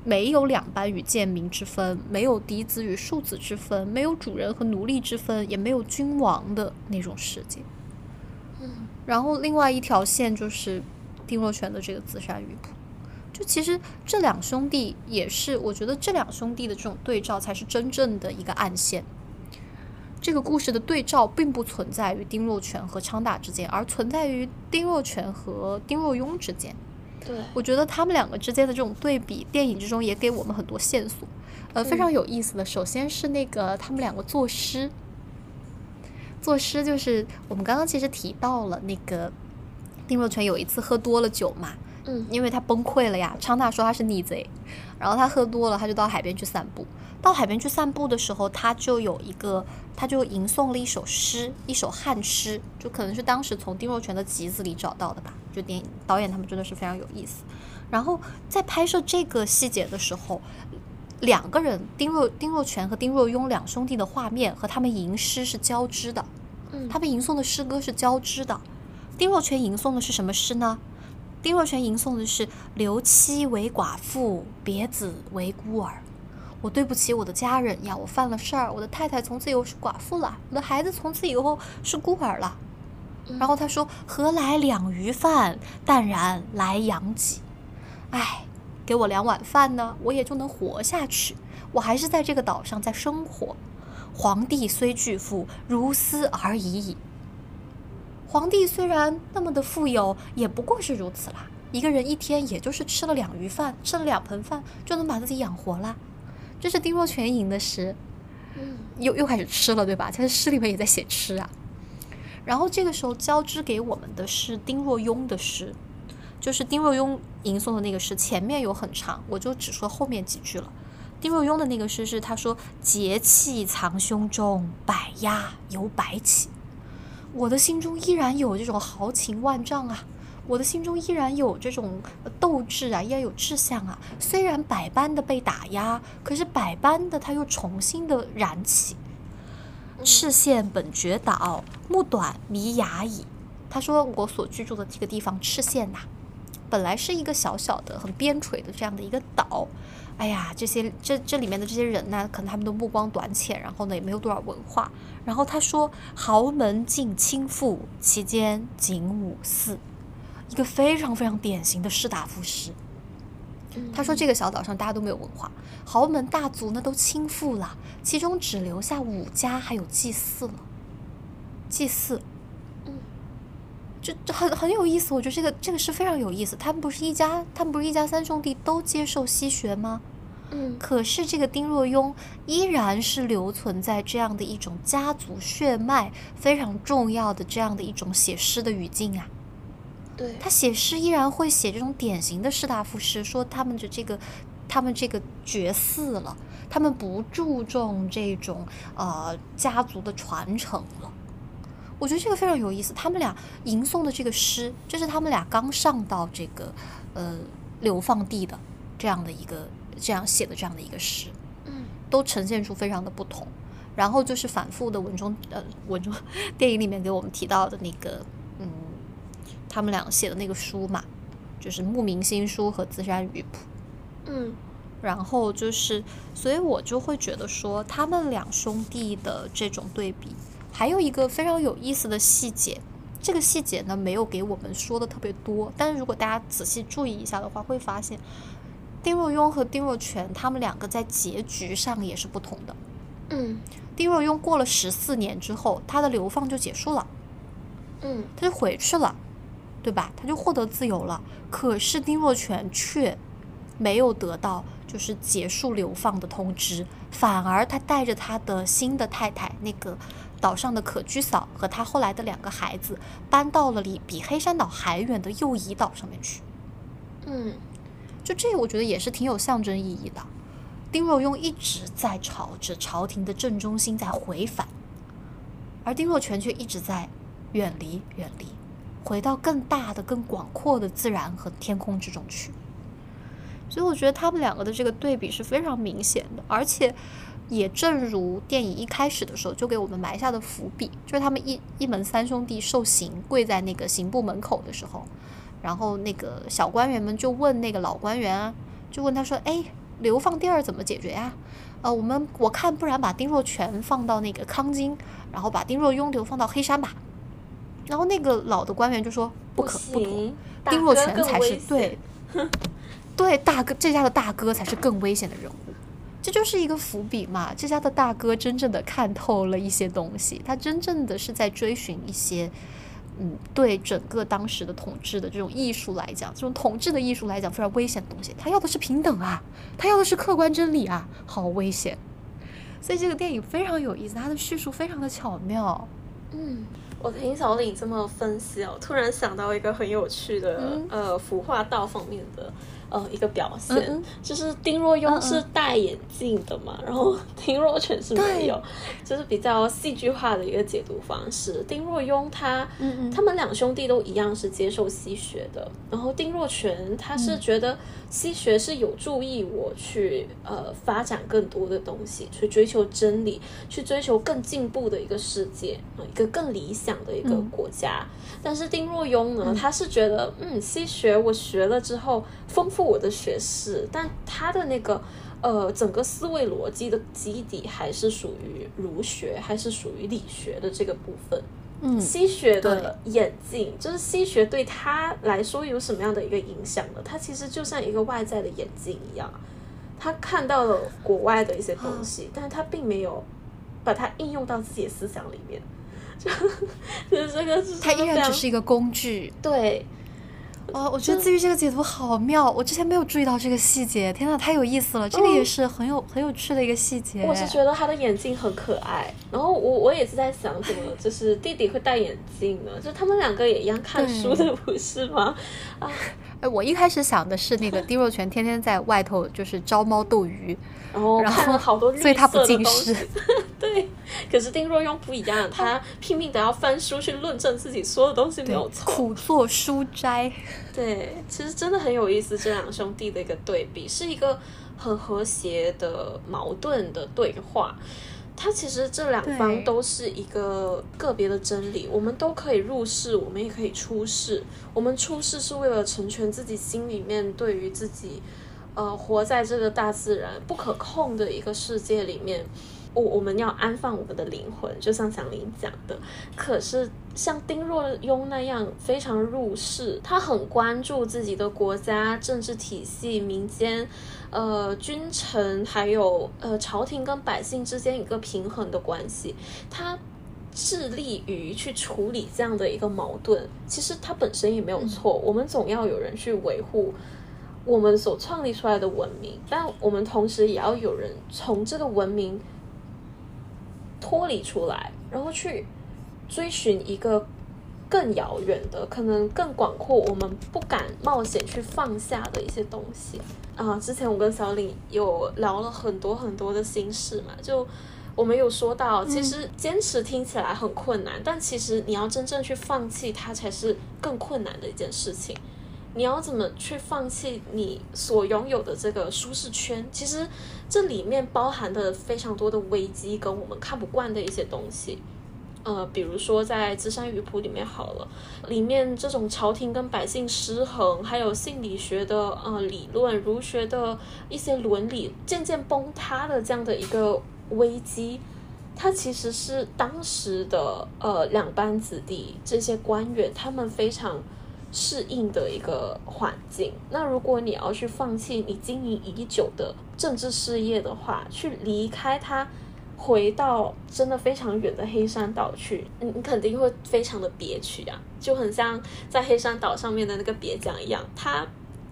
没有两班与贱民之分，没有嫡子与庶子之分，没有主人和奴隶之分，也没有君王的那种世界。嗯然后另外一条线就是丁若泉的这个自杀鱼谱。就其实这两兄弟也是，我觉得这两兄弟的这种对照才是真正的一个暗线。这个故事的对照并不存在于丁若泉和昌大之间，而存在于丁若泉和丁若庸之间。对，我觉得他们两个之间的这种对比，电影之中也给我们很多线索，呃，非常有意思的。首先是那个他们两个作诗，作诗就是我们刚刚其实提到了那个丁若泉有一次喝多了酒嘛，嗯因为他崩溃了呀。昌大说他是逆贼，然后他喝多了，他就到海边去散步。到海边去散步的时候，他就有一个，他就吟诵了一首诗，一首汉诗，就可能是当时从丁若泉的集子里找到的吧。就电影导演他们真的是非常有意思。然后在拍摄这个细节的时候，两个人丁若丁若泉和丁若庸两兄弟的画面和他们吟诗是交织的，嗯他们吟诵的诗歌是交织的。丁若泉吟诵的是什么诗呢？丁若泉吟诵的是“留妻为寡妇，别子为孤儿”。我对不起我的家人呀，我犯了事儿，我的太太从此以后是寡妇了，我的孩子从此以后是孤儿了。然后他说：“何来两鱼饭，淡然来养己。”哎，给我两碗饭呢，我也就能活下去。我还是在这个岛上在生活。皇帝虽巨富，如斯而已矣。皇帝虽然那么的富有，也不过是如此啦。一个人一天也就是吃了两鱼饭，吃了两盆饭，就能把自己养活啦。这是丁若泉吟的诗，嗯又又开始吃了，对吧？他的诗里面也在写吃啊。然后这个时候交织给我们的是丁若庸的诗，就是丁若庸吟诵的那个诗，前面有很长，我就只说后面几句了。丁若庸的那个诗是他说：“节气藏胸中，百鸦犹百起。”我的心中依然有这种豪情万丈啊，我的心中依然有这种呃斗志啊，依然有志向啊。虽然百般的被打压，可是百般的他又重新的燃起。赤县本觉岛，目短迷崖矣。他说我所居住的这个地方赤县呐、本来是一个小小的、很边陲的这样的一个岛。哎呀，这些这这里面的这些人呢，可能他们都目光短浅，然后呢也没有多少文化。然后他说豪门尽倾覆，其间仅五寺，一个非常非常典型的士大夫诗。他说这个小岛上大家都没有文化，豪门大族呢都倾覆了，其中只留下武家还有祭祀了。祭祀，嗯，这这很很有意思，我觉得这个这个是非常有意思。他们不是一家，他们不是一家三兄弟都接受西学吗？嗯可是这个丁若庸依然是留存在这样的一种家族血脉非常重要的这样的一种写诗的语境啊。对，他写诗依然会写这种典型的士大夫诗，说他们的这个，他们这个绝嗣了，他们不注重这种呃家族的传承了。我觉得这个非常有意思。他们俩吟诵的这个诗，这是他们俩刚上到这个呃流放地的这样的一个这样写的这样的一个诗，嗯都呈现出非常的不同。然后就是反复的文中呃文中 电影里面给我们提到的那个嗯，他们俩写的那个书嘛，就是《牧民新书》和《资山鱼谱》。嗯然后就是，所以我就会觉得说，他们两兄弟的这种对比，还有一个非常有意思的细节。这个细节呢，没有给我们说的特别多，但是如果大家仔细注意一下的话，会发现丁若雍和丁若全他们两个在结局上也是不同的。嗯丁若雍过了十四年之后，他的流放就结束了，嗯他就回去了，对吧？他就获得自由了。可是丁若全却没有得到就是结束流放的通知，反而他带着他的新的太太那个岛上的可居嫂和他后来的两个孩子，搬到了离比黑山岛还远的右移岛上面去。嗯就这个，我觉得也是挺有象征意义的。丁若庸一直在朝着朝廷的正中心在回返，而丁若全却一直在远离、远离，回到更大的、更广阔的自然和天空之中去。所以我觉得他们两个的这个对比是非常明显的，而且也正如电影一开始的时候就给我们埋下的伏笔，就是他们一一门三兄弟受刑，跪在那个刑部门口的时候，然后那个小官员们就问那个老官员啊，就问他说：“哎，流放地儿怎么解决呀？呃，我们我看不然把丁若全放到那个康津，然后把丁若雍流放到黑山吧。”然后那个老的官员就说：“不可不妥，丁若全才是对，对大哥这家的大哥才是更危险的人物。”这就是一个伏笔嘛，这家的大哥真正的看透了一些东西，他真正的是在追寻一些，嗯，对整个当时的统治的这种艺术来讲，这种统治的艺术来讲非常危险的东西。他要的是平等啊，他要的是客观真理啊，好危险。所以这个电影非常有意思，它的叙述非常的巧妙。嗯我听小李这么分析哦，突然想到一个很有趣的、嗯呃服化道方面的呃一个表现，嗯嗯。就是丁若庸嗯嗯。是戴眼镜的嘛，然后 丁若全是没有，就是比较戏剧化的一个解读方式。丁若庸他他们两兄弟都一样是接受西学的，然后丁若全他是觉得西学是有助于我去呃发展更多的东西，去追求真理，去追求更进步的一个世界，呃一个更理想的一个嗯。国家。但是丁若庸呢，嗯。他是觉得嗯西学我学了之后丰富我的学识，但他的那个。呃，整个思维逻辑的基底还是属于儒学，还是属于理学的这个部分。嗯西学的眼镜，就是西学对他来说有什么样的一个影响呢？他其实就像一个外在的眼镜一样，他看到了国外的一些东西，但是他并没有把它应用到自己的思想里面，就 就是这个是它依然只是一个工具。对哦，我觉得自愈这个解读好妙，我之前没有注意到这个细节，天呐，太有意思了！这个也是很有、很有趣的一个细节。我是觉得他的眼镜很可爱，然后我我也是在想，怎么就是弟弟会戴眼镜呢？就他们两个也一样看书的，不是吗？啊，哎，我一开始想的是那个丁若全天天在外头就是招猫逗鱼，然后然后看了好多绿所以他不近视。对，可是丁若庸不一样，他拼命的要翻书去论证自己说的东西没有错。苦作书斋。对，其实真的很有意思，这两兄弟的一个对比，是一个很和谐的矛盾的对话。它其实这两方都是一个个别的真理，我们都可以入世，我们也可以出世。我们出世是为了成全自己心里面对于自己，呃，活在这个大自然不可控的一个世界里面，我我们要安放我们的灵魂，就像祥林讲的。可是像丁若庸那样非常入世，他很关注自己的国家政治体系、民间，呃，君臣还有呃朝廷跟百姓之间一个平衡的关系，他。致力于去处理这样的一个矛盾，其实他本身也没有错。我们总要有人去维护我们所创立出来的文明，但我们同时也要有人从这个文明脱离出来，然后去追寻一个更遥远的，可能更广阔，我们不敢冒险去放下的一些东西啊。之前我跟小李有聊了很多很多的心事嘛，就我们有说到，其实坚持听起来很困难，但其实你要真正去放弃它，才是更困难的一件事情。你要怎么去放弃你所拥有的这个舒适圈？其实这里面包含的非常多的危机，跟我们看不惯的一些东西。呃，比如说在《资山鱼谱》里面好了，里面这种朝廷跟百姓失衡，还有心理学的呃理论、儒学的一些伦理渐渐崩塌的这样的一个危机，它其实是当时的呃两班子弟这些官员他们非常适应的一个环境。那如果你要去放弃你经营已久的政治事业的话，去离开它。回到真的非常远的黑山岛去，你你肯定会非常的憋屈啊，就很像在黑山岛上面的那个别讲一样，他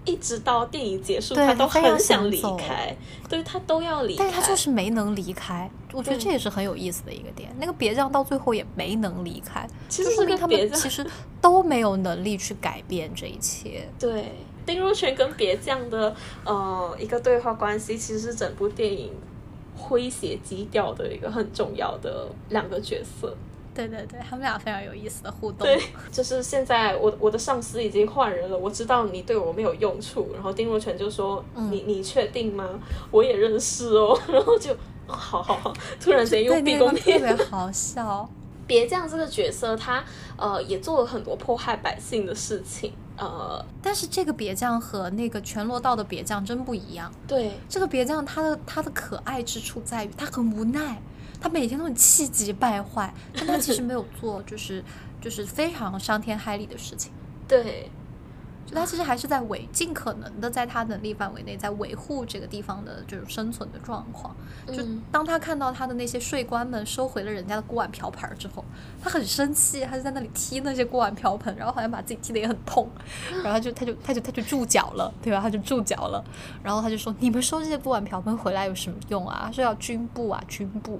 一直到电影结束，他都很想离开，对他都要离开，但是他就是没能离开。我觉得这也是很有意思的一个点，那个蹩脚到最后也没能离开，其实说明他们其实都没有能力去改变这一切。对，丁若泉跟别将的呃一个对话关系，其实是整部电影。诙谐基调的一个很重要的两个角色，对对对，他们俩非常有意思的互动。对，就是现在我我的上司已经换人了，我知道你对我没有用处。然后丁若泉就说：“你你确定吗？我也认识哦。”然后就好好好，突然间又毕恭毕敬，特别好笑。别这样，这个角色他呃也做了很多迫害百姓的事情。呃，但是这个别将和那个全罗道的别将真不一样。对，这个别将他的他的可爱之处在于他很无奈，他每天都很气急败坏，但他其实没有做就是就是非常伤天害理的事情。对。他其实还是在维尽可能的在他能力范围内，在维护这个地方的这种生存的状况。就当他看到他的那些税官们收回了人家的锅碗瓢盆之后，他很生气，他就在那里踢那些锅碗瓢盆，然后好像把自己踢得也很痛，然后他就他就他就他就住脚了，对吧？他就住脚了，然后他就说：“你们收这些锅碗瓢盆回来有什么用啊？他说要军部啊，军部。”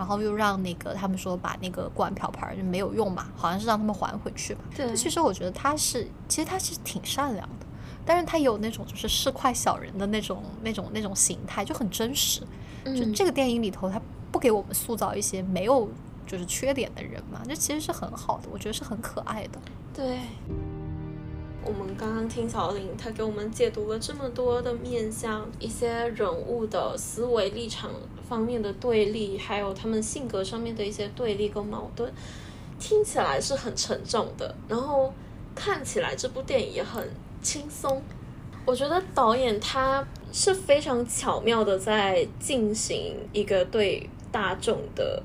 然后又让那个他们说把那个锅碗瓢盆就没有用嘛，好像是让他们还回去吧。对，其实我觉得他是，其实他是挺善良的，但是他有那种就是市侩小人的那种那种那种形态，就很真实。就这个电影里头，他不给我们塑造一些没有就是缺点的人嘛，这其实是很好的，我觉得是很可爱的。对。我们刚刚听小林，他给我们解读了这么多的面向，一些人物的思维立场方面的对立，还有他们性格上面的一些对立跟矛盾，听起来是很沉重的，然后看起来这部电影也很轻松。我觉得导演他是非常巧妙的在进行一个对大众的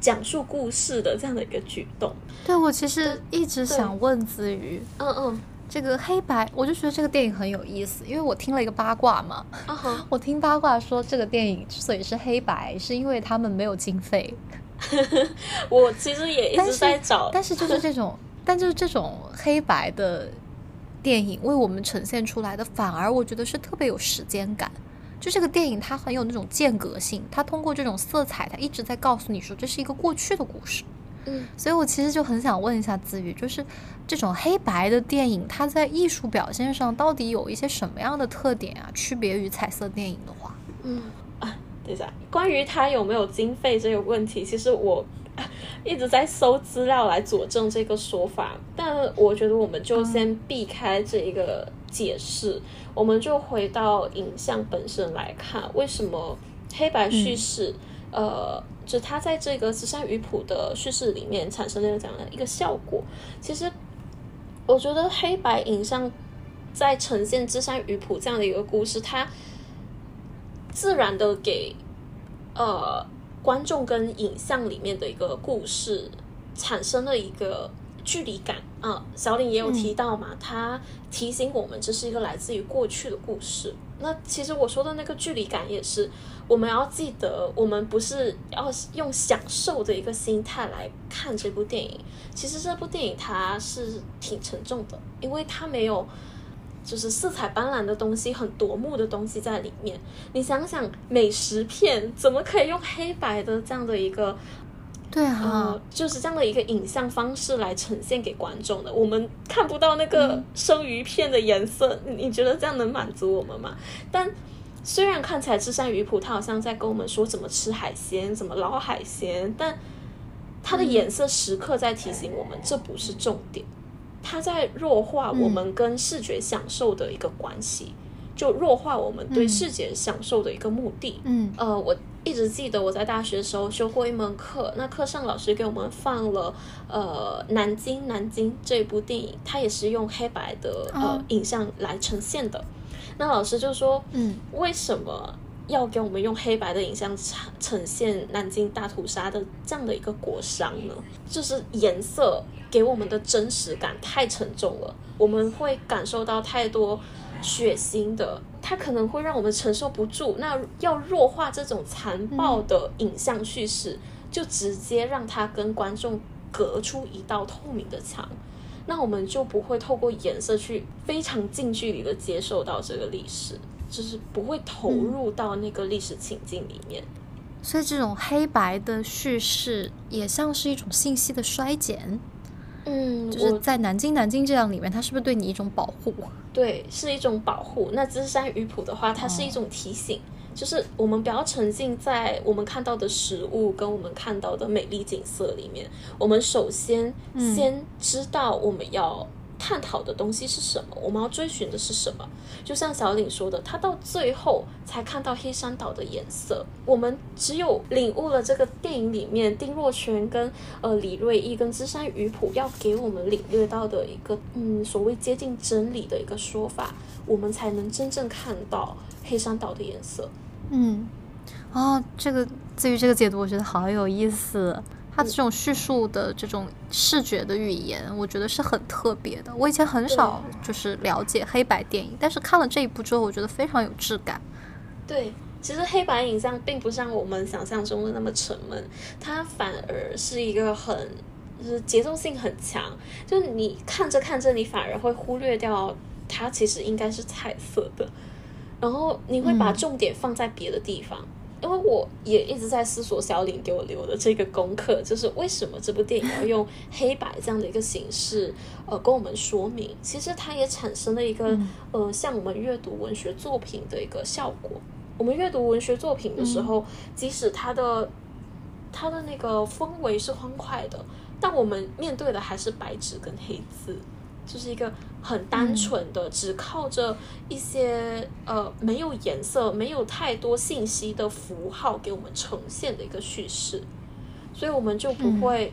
讲述故事的这样的一个举动。对我其实一直想问子瑜，嗯嗯。这个黑白，我就觉得这个电影很有意思，因为我听了一个八卦嘛，我听八卦说这个电影之所以是黑白，是因为他们没有经费。我其实也一直在找，但是就是这种，但就是这种黑白的电影为我们呈现出来的，反而我觉得是特别有时间感。就这个电影它很有那种间隔性，它通过这种色彩，它一直在告诉你说这是一个过去的故事。嗯，所以我其实就很想问一下子宇，就是这种黑白的电影，它在艺术表现上到底有一些什么样的特点啊？区别于彩色电影的话，嗯啊，等一下，关于它有没有经费这个问题，其实我一直在搜资料来佐证这个说法，但我觉得我们就先避开这一个解释，我们就回到影像本身来看，为什么黑白叙事，呃。就它在这个《慈善鱼谱》的叙事里面产生了这样的一个效果。其实，我觉得黑白影像在呈现《芝山鱼谱》这样的一个故事，它自然的给呃观众跟影像里面的一个故事产生了一个距离感啊。小林也有提到嘛，他提醒我们这是一个来自于过去的故事。那其实我说的那个距离感也是。我们要记得，我们不是要用享受的一个心态来看这部电影。其实这部电影它是挺沉重的，因为它没有就是色彩斑斓的东西，很夺目的东西在里面。你想想，美食片怎么可以用黑白的这样的一个对啊呃，，就是这样的一个影像方式来呈现给观众的。我们看不到那个生鱼片的颜色，你你觉得这样能满足我们吗？但虽然看起来芝山鱼谱它好像在跟我们说怎么吃海鲜，怎么捞海鲜，但它的颜色时刻在提醒我们，这不是重点。它在弱化我们跟视觉享受的一个关系，就弱化我们对嗯视觉享受的一个目的。嗯呃，我一直记得我在大学的时候修过一门课，那课上老师给我们放了呃《南京南京》这部电影，它也是用黑白的呃、哦影像来呈现的。那老师就说，嗯为什么要给我们用黑白的影像呈呈现南京大屠杀的这样的一个国殇呢？就是颜色给我们的真实感太沉重了，我们会感受到太多血腥的，它可能会让我们承受不住。那要弱化这种残暴的影像叙事，就直接让它跟观众隔出一道透明的墙。那我们就不会透过颜色去非常近距离的接受到这个历史，就是不会投入到那个历史情境里面。所以这种黑白的叙事也像是一种信息的衰减，嗯，就是在南京南京这样里面，它是不是对你一种保护？对是一种保护。那芝山鱼谱的话，它是一种提醒，就是我们不要沉浸在我们看到的食物跟我们看到的美丽景色里面。我们首先嗯先知道我们要探讨的东西是什么，我们要追寻的是什么。就像小岭说的，他到最后才看到黑山岛的颜色。我们只有领悟了这个电影里面丁若泉跟呃李瑞义跟芝山鱼谱要给我们领略到的一个嗯所谓接近真理的一个说法，我们才能真正看到黑山岛的颜色。嗯，哦，这个至于这个解读，我觉得好有意思。它的这种叙述的这种视觉的语言，我觉得是很特别的。我以前很少就是了解黑白电影，但是看了这一部之后，我觉得非常有质感。对，其实黑白影像并不像我们想象中的那么沉闷，它反而是一个很就是节奏性很强，就是你看着看着，你反而会忽略掉它其实应该是彩色的，然后你会把嗯重点放在别的地方。因为我也一直在思索小林给我留的这个功课，就是为什么这部电影要用黑白这样的一个形式，呃，跟我们说明，其实它也产生了一个、嗯。呃，像我们阅读文学作品的一个效果。我们阅读文学作品的时候，即使它的它的那个氛围是欢快的，但我们面对的还是白纸跟黑字，就是一个很单纯的，只靠着一些呃没有颜色、没有太多信息的符号给我们呈现的一个叙事，所以我们就不会。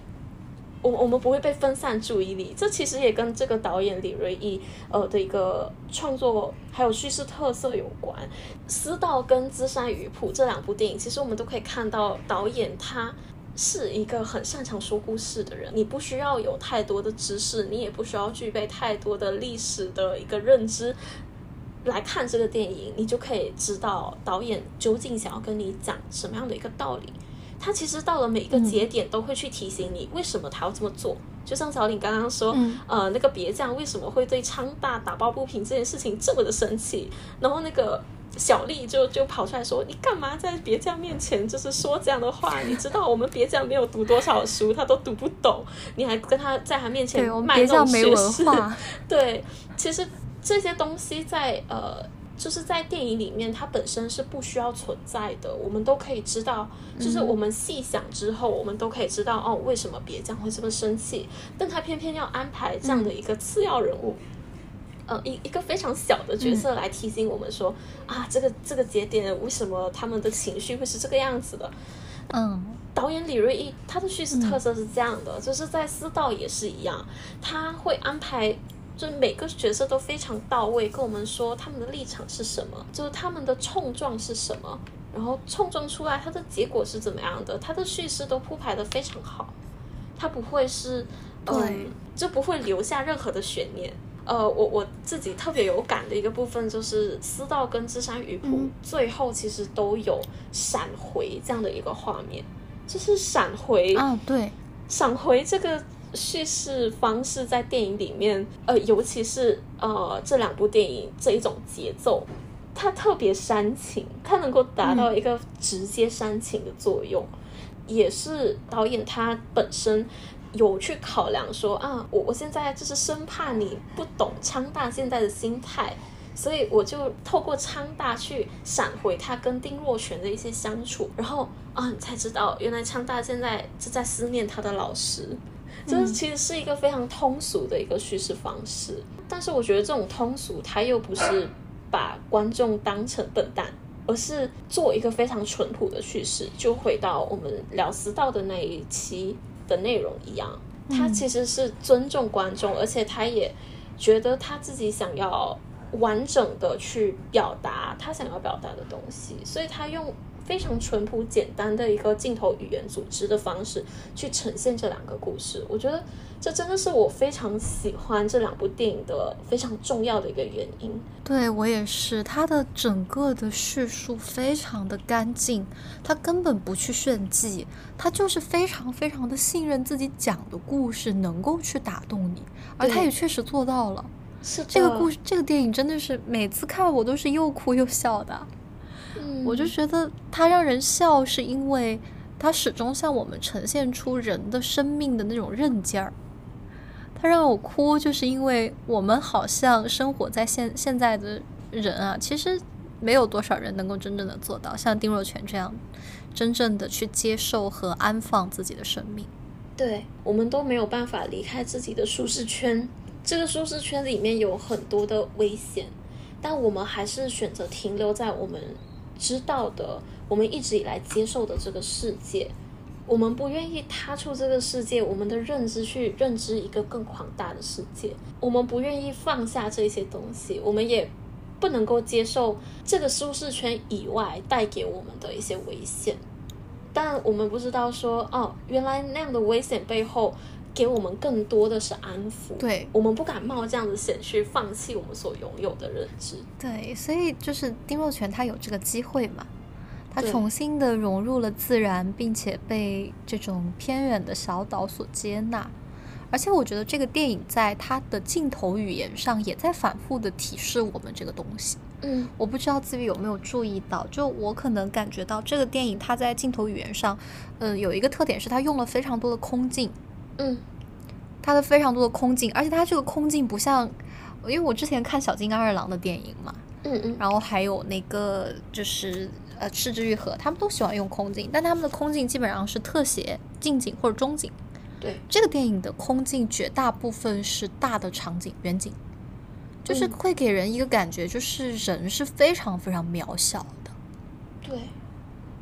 我我们不会被分散注意力，这其实也跟这个导演李瑞义呃的一个创作还有叙事特色有关。《私道》跟《资山渔谱》这两部电影，其实我们都可以看到导演他是一个很擅长说故事的人。你不需要有太多的知识，你也不需要具备太多的历史的一个认知。来看这个电影，你就可以知道导演究竟想要跟你讲什么样的一个道理。他其实到了每一个节点都会去提醒你为什么他要这么做。就像小林刚刚说，嗯呃，那个别将为什么会对昌大打抱不平这件事情这么的生气，然后那个小丽就就跑出来说：“你干嘛在别将面前就是说这样的话？你知道我们别将没有读多少书，他都读不懂，你还跟他在他面前卖弄学识。对，其实这些东西在呃，就是在电影里面，它本身是不需要存在的，我们都可以知道。就是我们细想之后，我们都可以知道哦，为什么别将会这么生气，但他偏偏要安排这样的一个次要人物。呃，一一个非常小的角色来提醒我们说、啊，这个这个节点为什么他们的情绪会是这个样子的？嗯。导演李瑞一他的叙事特色是这样的，就是在《私道》也是一样，他会安排，就是每个角色都非常到位，跟我们说他们的立场是什么，就是他们的冲撞是什么，然后冲撞出来它的结果是怎么样的，他的叙事都铺排的非常好，他不会是，对。嗯，就不会留下任何的悬念。呃，我我自己特别有感的一个部分就是《私道》跟《智山鱼谱》嗯。最后其实都有闪回这样的一个画面，就是闪回啊，对，闪回这个叙事方式在电影里面，呃，尤其是呃这两部电影这一种节奏，它特别煽情，它能够达到一个直接煽情的作用。也是导演他本身有去考量说啊，我我现在就是生怕你不懂昌大现在的心态，所以我就透过昌大去闪回他跟丁若泉的一些相处，然后啊，你才知道原来昌大现在是在思念他的老师。就是其实是一个非常通俗的一个叙事方式，但是我觉得这种通俗，它又不是把观众当成笨蛋，而是做一个非常淳朴的叙事。就回到我们聊私道的那一期的内容一样，他其实是尊重观众，而且他也觉得他自己想要完整的去表达他想要表达的东西，所以他用。非常淳朴简单的一个镜头语言组织的方式去呈现这两个故事，我觉得这真的是我非常喜欢这两部电影的非常重要的一个原因。对我也是，它的整个的叙述非常的干净，它根本不去炫技，它就是非常非常的信任自己讲的故事能够去打动你，而他也确实做到了。是这个故事，这个电影真的是每次看我都是又哭又笑的。我就觉得他让人笑，是因为他始终向我们呈现出人的生命的那种韧劲儿。他让我哭，就是因为我们好像生活在现现在的人啊，其实没有多少人能够真正的做到像丁若泉这样，真正的去接受和安放自己的生命。对，我们都没有办法离开自己的舒适圈，这个舒适圈里面有很多的危险，但我们还是选择停留在我们。知道的，我们一直以来接受的这个世界，我们不愿意踏出这个世界，我们的认知去认知一个更广大的世界，我们不愿意放下这些东西，我们也不能够接受这个舒适圈以外带给我们的一些危险，但我们不知道说，哦，原来那样的危险背后。给我们更多的是安抚，对我们不敢冒这样的险去放弃我们所拥有的认知。对，所以就是丁若泉他有这个机会嘛，他重新的融入了自然，并且被这种偏远的小岛所接纳。而且我觉得这个电影在它的镜头语言上也在反复的提示我们这个东西。嗯，我不知道自己有没有注意到，就我可能感觉到这个电影它在镜头语言上，嗯，有一个特点是它用了非常多的空镜。嗯，它的非常多的空镜，而且它这个空镜不像，因为我之前看小金刚二郎的电影嘛，嗯嗯，然后还有那个就是呃赤之愈合，他们都喜欢用空镜，但他们的空镜基本上是特写近景或者中景。对，这个电影的空镜绝大部分是大的场景远景，就是会给人一个感觉，就是人是非常非常渺小的。对。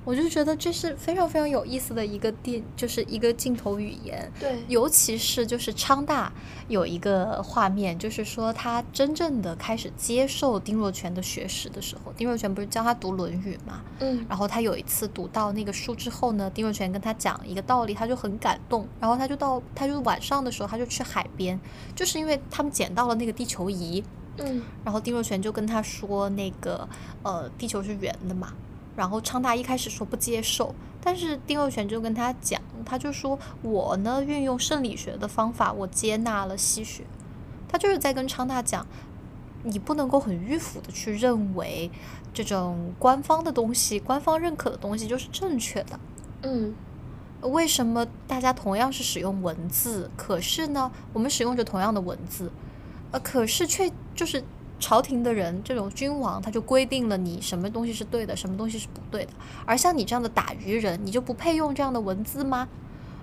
我就觉得这是非常非常有意思的一个电，就是一个镜头语言。对，尤其是就是昌大有一个画面，就是说他真正的开始接受丁若泉的学识的时候，丁若泉不是教他读《论语》嘛？嗯。然后他有一次读到那个书之后呢，丁若泉跟他讲一个道理，他就很感动。然后他就到，他就晚上的时候他就去海边，就是因为他们捡到了那个地球仪。嗯。然后丁若泉就跟他说，那个呃，地球是圆的嘛。然后昌大一开始说不接受，但是丁若泉就跟他讲，他就说我呢运用生理学的方法，我接纳了吸血。他就是在跟昌大讲，你不能够很迂腐的去认为这种官方的东西、官方认可的东西就是正确的。嗯，为什么大家同样是使用文字，可是呢，我们使用着同样的文字，呃，可是却就是。朝廷的人，这种君王，他就规定了你什么东西是对的，什么东西是不对的。而像你这样的打鱼人，你就不配用这样的文字吗？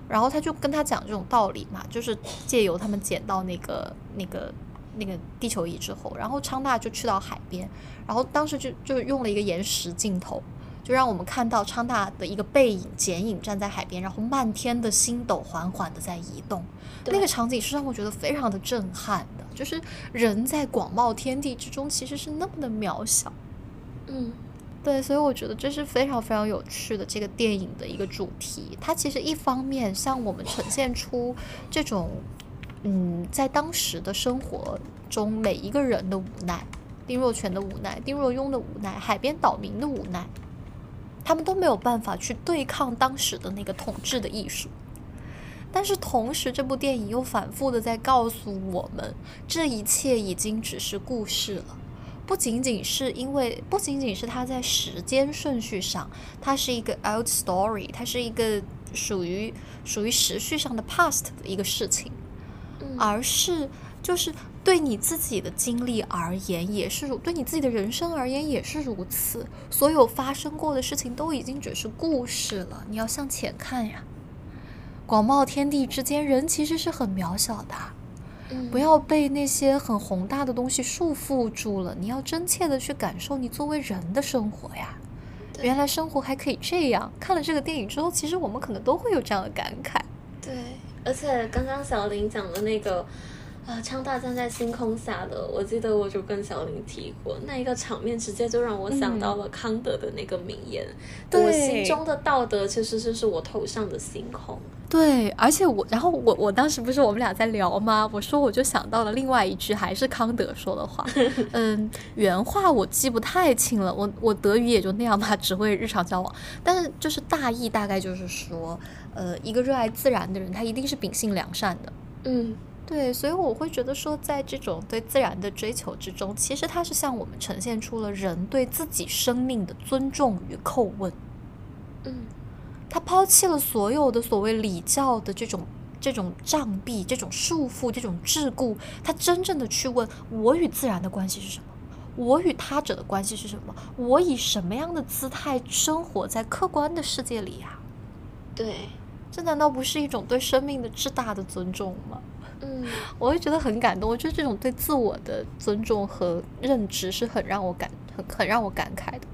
然后他就跟他讲这种道理嘛，就是借由他们捡到那个、那个、那个地球仪之后，然后昌大就去到海边，然后当时就就用了一个延时镜头。就让我们看到昌大的一个背影剪影站在海边，然后漫天的星斗缓缓的在移动，那个场景是让我觉得非常的震撼的。就是人在广袤天地之中其实是那么的渺小，嗯，对，所以我觉得这是非常非常有趣的这个电影的一个主题。它其实一方面向我们呈现出这种，嗯，在当时的生活中每一个人的无奈，丁若泉的无奈，丁若庸的无奈，海边岛民的无奈。他们都没有办法去对抗当时的那个统治的艺术，但是同时，这部电影又反复的在告诉我们，这一切已经只是故事了。不仅仅是因为，不仅仅是它在时间顺序上，它是一个 old story，它是一个属于属于时序上的 past 的一个事情，而是就是对你自己的经历而言，也是如对你自己的人生而言也是如此。所有发生过的事情都已经只是故事了，你要向前看呀。广袤天地之间，人其实是很渺小的。不要被那些很宏大的东西束缚住了，你要真切的去感受你作为人的生活呀。原来生活还可以这样。看了这个电影之后，其实我们可能都会有这样的感慨。对，而且刚刚小林讲的那个。啊！昌大站在星空下的，我记得我就跟小林提过那一个场面，直接就让我想到了康德的那个名言：“我心中的道德其实就是我头上的星空。”对，而且我，然后我，我当时不是我们俩在聊吗？我说我就想到了另外一句，还是康德说的话。嗯，原话我记不太清了，我我德语也就那样吧，只会日常交往。但是就是大意大概就是说，呃，一个热爱自然的人，他一定是秉性良善的。嗯。对，所以我会觉得说，在这种对自然的追求之中，其实它是向我们呈现出了人对自己生命的尊重与叩问。嗯，他抛弃了所有的所谓礼教的这种这种障壁、这种束缚、这种桎梏，他真正的去问：我与自然的关系是什么？我与他者的关系是什么？我以什么样的姿态生活在客观的世界里呀？对，这难道不是一种对生命的至大的尊重吗？嗯，我会觉得很感动。我觉得这种对自我的尊重和认知是很让我感很很让我感慨的。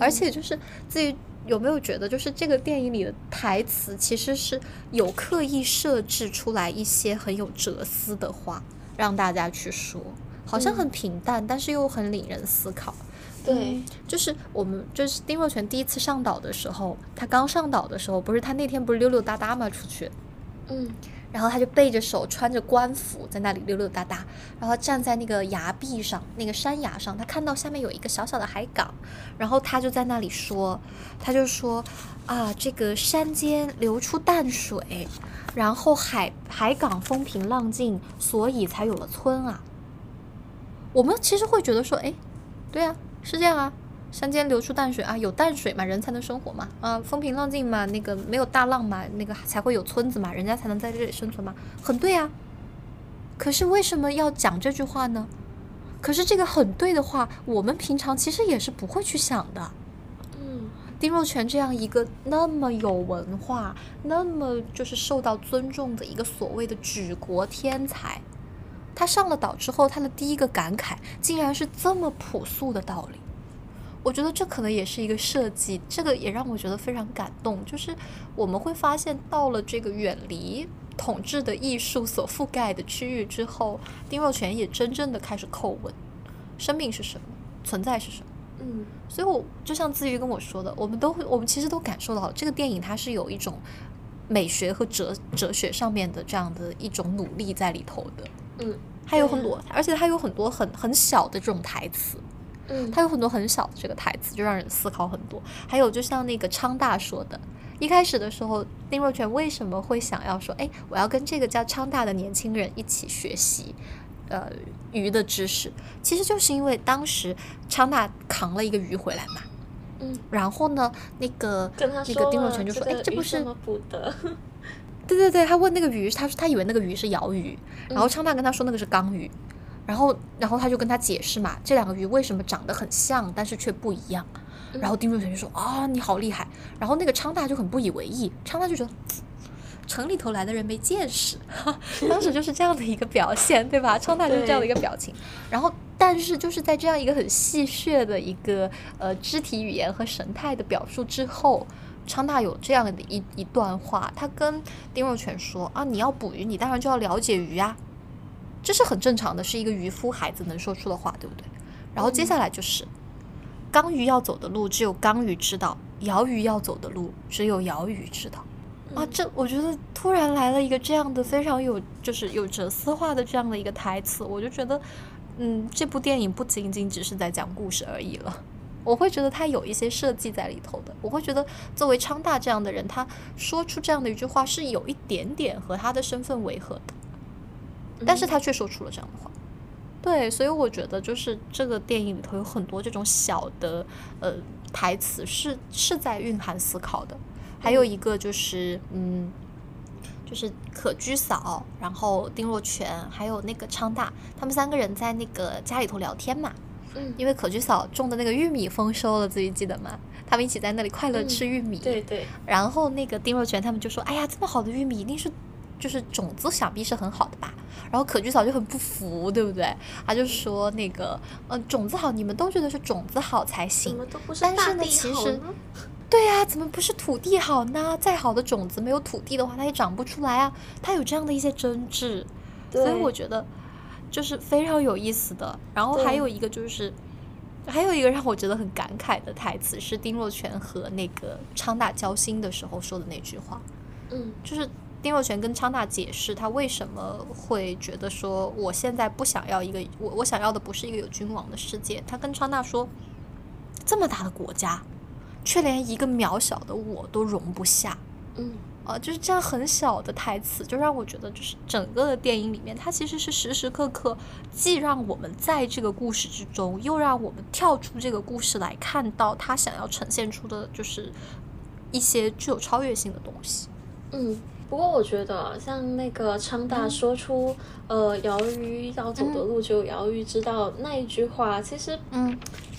而且就是自己有没有觉得，就是这个电影里的台词其实是有刻意设置出来一些很有哲思的话，让大家去说，好像很平淡，但是又很令人思考。对，就是我们就是丁若泉第一次上岛的时候，他刚上岛的时候，不是他那天不是溜溜达达嘛？出去，嗯。然后他就背着手，穿着官服，在那里溜溜达达。然后站在那个崖壁上，那个山崖上，他看到下面有一个小小的海港。然后他就在那里说，他就说啊，这个山间流出淡水，然后海海港风平浪静，所以才有了村啊。我们其实会觉得说，哎，对啊，是这样啊。山间流出淡水啊，有淡水嘛，人才能生活嘛，啊，风平浪静嘛，那个没有大浪嘛，那个才会有村子嘛，人家才能在这里生存嘛，很对啊。可是为什么要讲这句话呢？可是这个很对的话，我们平常其实也是不会去想的。嗯，丁若泉这样一个那么有文化、那么就是受到尊重的一个所谓的举国天才，他上了岛之后，他的第一个感慨竟然是这么朴素的道理。我觉得这可能也是一个设计，这个也让我觉得非常感动。就是我们会发现，到了这个远离统治的艺术所覆盖的区域之后，丁若泉也真正的开始叩问：生命是什么？存在是什么？嗯，所以，我就像自瑜跟我说的，我们都会，我们其实都感受到这个电影它是有一种美学和哲哲学上面的这样的一种努力在里头的。嗯，还有很多，而且它有很多很很小的这种台词。嗯，他有很多很小的这个台词，就让人思考很多。还有，就像那个昌大说的，一开始的时候，丁若泉为什么会想要说，哎，我要跟这个叫昌大的年轻人一起学习，呃，鱼的知识，其实就是因为当时昌大扛了一个鱼回来嘛。嗯，然后呢，那个那个丁若泉就说，哎，这不是捕的？对对对，他问那个鱼，他说他以为那个鱼是鳐鱼，然后昌大跟他说那个是缸鱼。然后，然后他就跟他解释嘛，这两个鱼为什么长得很像，但是却不一样。然后丁若泉就说：“啊，你好厉害！”然后那个昌大就很不以为意，昌大就觉得城里头来的人没见识，当时就是这样的一个表现，对吧？昌大就是这样的一个表情。然后，但是就是在这样一个很戏谑的一个呃肢体语言和神态的表述之后，昌大有这样的一一段话，他跟丁若泉说：“啊，你要捕鱼，你当然就要了解鱼啊。”这是很正常的，是一个渔夫孩子能说出的话，对不对？然后接下来就是，刚鱼要走的路只有刚鱼知道，鳐鱼要走的路只有鳐鱼知道。啊，这我觉得突然来了一个这样的非常有就是有哲思化的这样的一个台词，我就觉得，嗯，这部电影不仅仅只是在讲故事而已了。我会觉得它有一些设计在里头的。我会觉得作为昌大这样的人，他说出这样的一句话是有一点点和他的身份违和的。但是他却说出了这样的话，对，所以我觉得就是这个电影里头有很多这种小的呃台词是是在蕴含思考的，还有一个就是嗯。就是可居嫂，然后丁若全，还有那个昌大，他们三个人在那个家里头聊天嘛。嗯，因为可居嫂种的那个玉米丰收了，自己记得吗？他们一起在那里快乐吃玉米。对对。然后那个丁若全他们就说：“哎呀，这么好的玉米，一定是就是种子，想必是很好的吧？”然后可菊草就很不服，对不对？他就说：“那个，嗯，种子好，你们都觉得是种子好才行，但是呢，其实。”对呀，怎么不是土地好呢？再好的种子没有土地的话，它也长不出来啊。它有这样的一些争执，所以我觉得就是非常有意思的。然后还有一个就是，还有一个让我觉得很感慨的台词是丁若全和那个昌大交心的时候说的那句话。嗯，就是丁若全跟昌大解释他为什么会觉得说我现在不想要一个我我想要的不是一个有君王的世界。他跟昌大说，这么大的国家。却连一个渺小的我都容不下，嗯，啊，就是这样很小的台词，就让我觉得，就是整个的电影里面，它其实是时时刻刻既让我们在这个故事之中，又让我们跳出这个故事来看到他想要呈现出的，就是一些具有超越性的东西。嗯，不过我觉得像那个昌大说出“呃，瑶鱼要走的路只有瑶鱼知道”那一句话，其实，嗯。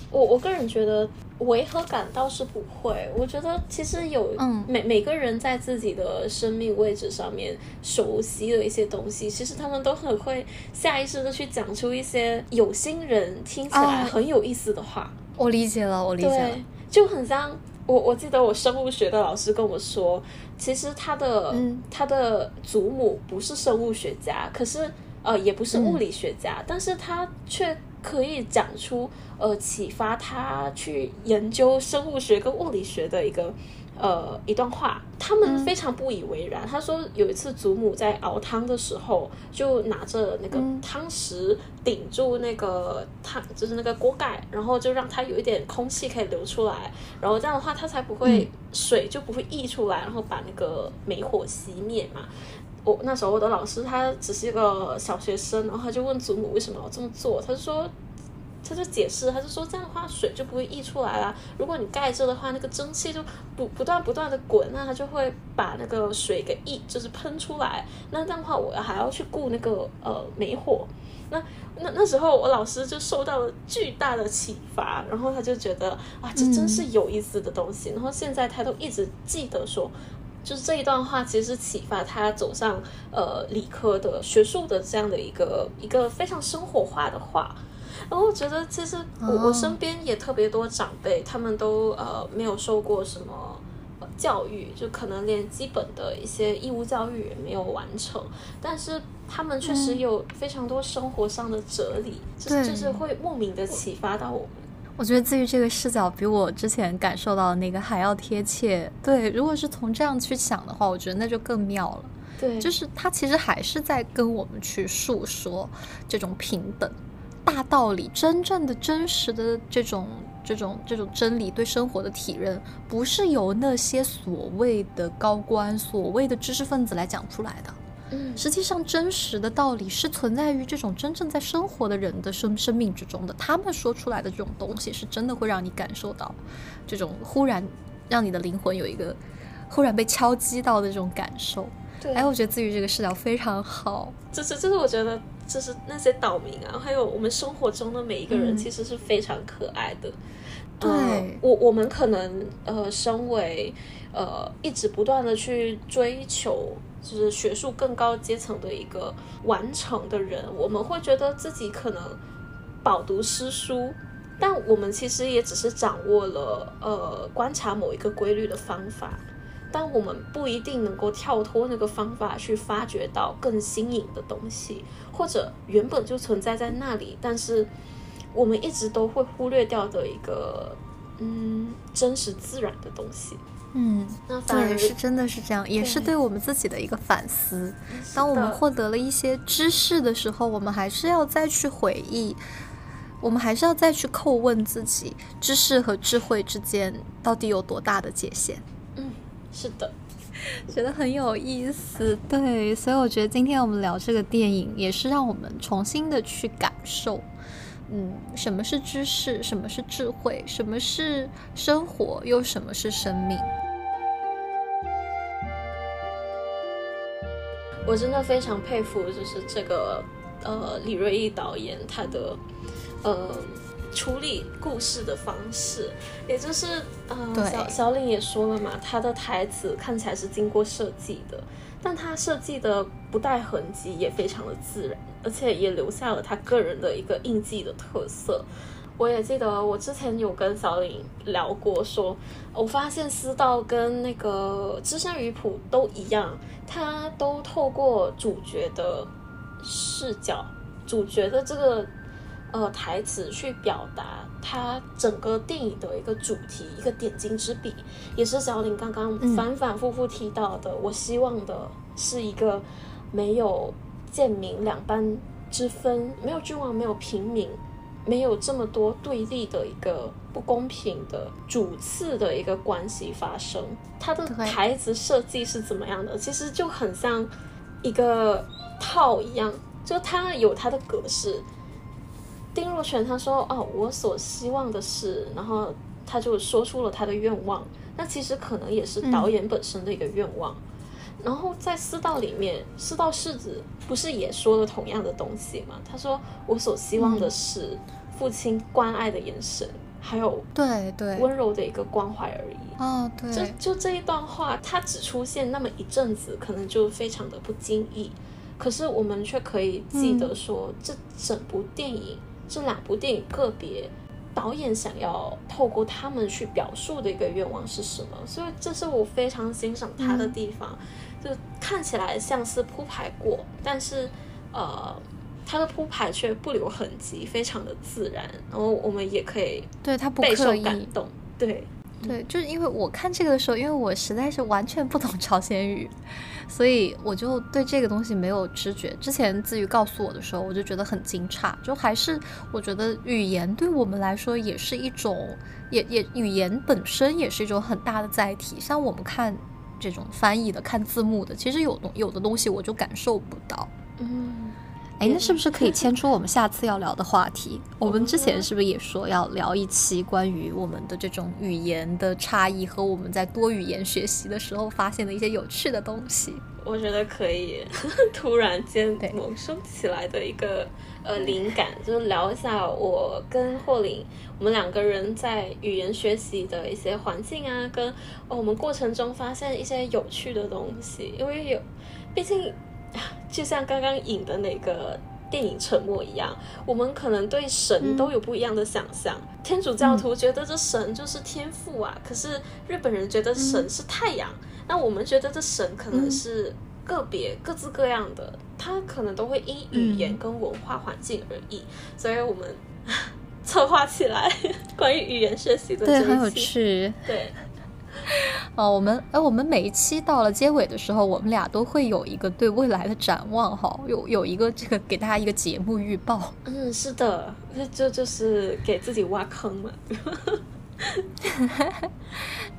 我我个人觉得违和感倒是不会，我觉得其实有每每个人在自己的生命位置上面熟悉的一些东西，其实他们都很会下意识的去讲出一些有心人听起来很有意思的话。我理解了，我理解了，就很像我我记得我生物学的老师跟我说，其实他的他的祖母不是生物学家，可是呃也不是物理学家，但是他却。可以讲出呃启发他去研究生物学跟物理学的一个呃一段话，他们非常不以为然。他说有一次祖母在熬汤的时候，就拿着那个汤匙顶住那个汤，就是那个锅盖，然后就让它有一点空气可以流出来，然后这样的话它才不会水就不会溢出来，然后把那个煤火熄灭嘛。我那时候我的老师他只是一个小学生，然后他就问祖母为什么要这么做，他就说，他就解释，他就说这样的话水就不会溢出来啦。如果你盖着的话，那个蒸汽就不不断不断的滚，那它就会把那个水给溢，就是喷出来。那这样的话，我还要去顾那个呃煤火。那那那时候我老师就受到了巨大的启发，然后他就觉得啊，这真是有意思的东西。然后现在他都一直记得说。就是这一段话，其实启发他走上呃理科的学术的这样的一个一个非常生活化的话。然后我觉得，其实我我身边也特别多长辈，他们都呃没有受过什么教育，就可能连基本的一些义务教育也没有完成，但是他们确实有非常多生活上的哲理，就是就是会莫名的启发到我们。我觉得基于这个视角比我之前感受到的那个还要贴切。对，如果是从这样去想的话，我觉得那就更妙了。对，就是他其实还是在跟我们去诉说这种平等大道理，真正的真实的这种这种这种真理对生活的体认，不是由那些所谓的高官、所谓的知识分子来讲出来的。嗯实际上，真实的道理是存在于这种真正在生活的人的生生命之中的。他们说出来的这种东西，是真的会让你感受到这种忽然让你的灵魂有一个忽然被敲击到的这种感受。对，哎，我觉得自愈这个视角非常好。就是，就是我觉得，就是那些岛民啊，还有我们生活中的每一个人，其实是非常可爱的。对，我我们可能呃，身为呃，一直不断的去追求。就是学术更高阶层的一个完成的人，我们会觉得自己可能饱读诗书，但我们其实也只是掌握了呃观察某一个规律的方法，但我们不一定能够跳脱那个方法去发掘到更新颖的东西，或者原本就存在在那里，但是我们一直都会忽略掉的一个嗯真实自然的东西。嗯，那对，是真的是这样，也是对我们自己的一个反思。当我们获得了一些知识的时候，我们还是要再去回忆，我们还是要再去叩问自己，知识和智慧之间到底有多大的界限？嗯，是的，觉得很有意思对所以我觉得今天我们聊这个电影也是让我们重新的去感受嗯什么是知识什么是智慧什么是生活又什么是生命。我真的非常佩服就是这个呃李瑞毅导演他的呃处理故事的方式，也就是呃小小李也说了嘛，他的台词看起来是经过设计的，但他设计的不带痕迹，也非常的自然，而且也留下了他个人的一个印记的特色。我也记得，我之前有跟小林聊过，说我发现思道跟那个知山鱼谱都一样，他都透过主角的视角、主角的这个呃台词去表达他整个电影的一个主题，一个点睛之笔，也是小林刚刚反反复复提到的。我希望的是一个没有贱民两般之分，没有君王，没有平民。没有这么多对立的一个不公平的主次的一个关系发生，他的台词设计是怎么样的？其实就很像一个套一样，就它有它的格式。丁若泉他说：“哦，我所希望的是，然后他就说出了他的愿望。那其实可能也是导演本身的一个愿望。然后在四道里面，四道世子不是也说了同样的东西吗？他说：我所希望的是。”父亲关爱的眼神，还有对对温柔的一个关怀而已。哦，对，就就这一段话，它只出现那么一阵子，可能就非常的不经意。可是我们却可以记得说，这整部电影，这两部电影个别导演想要透过他们去表述的一个愿望是什么？所以这是我非常欣赏他的地方，就看起来像是铺排过，但是呃。他的铺排却不留痕迹，非常的自然，然后我们也可以对他不刻意感动，对对，就是因为我看这个的时候，因为我实在是完全不懂 朝鲜语，所以我就对这个东西没有知觉。之前子瑜告诉我的时候，我就觉得很惊诧，就还是我觉得语言对我们来说也是一种，也也语言本身也是一种很大的载体。像我们看这种翻译的、看字幕的，其实有东有的东西我就感受不到，嗯。哎，那是不是可以牵出我们下次要聊的话题？我们之前是不是也说要聊一期关于我们的这种语言的差异和我们在多语言学习的时候发现的一些有趣的东西？我觉得可以，突然间萌生起来的一个呃灵感，就是聊一下我跟霍林我们两个人在语言学习的一些环境啊，跟我们过程中发现一些有趣的东西，因为有，毕竟。就像刚刚引的那个电影《沉默》一样，我们可能对神都有不一样的想象。天主教徒觉得这神就是天赋啊，可是日本人觉得神是太阳。那我们觉得这神可能是个别、各自各样的，它可能都会因语言跟文化环境而异。所以我们 策划起来关于语言学习的，对，很有趣，对。哦，我们哎，我们每一期到了结尾的时候，我们俩都会有一个对未来的展望，哈，有有一个这个给大家一个节目预报。嗯，是的，这这就是给自己挖坑嘛。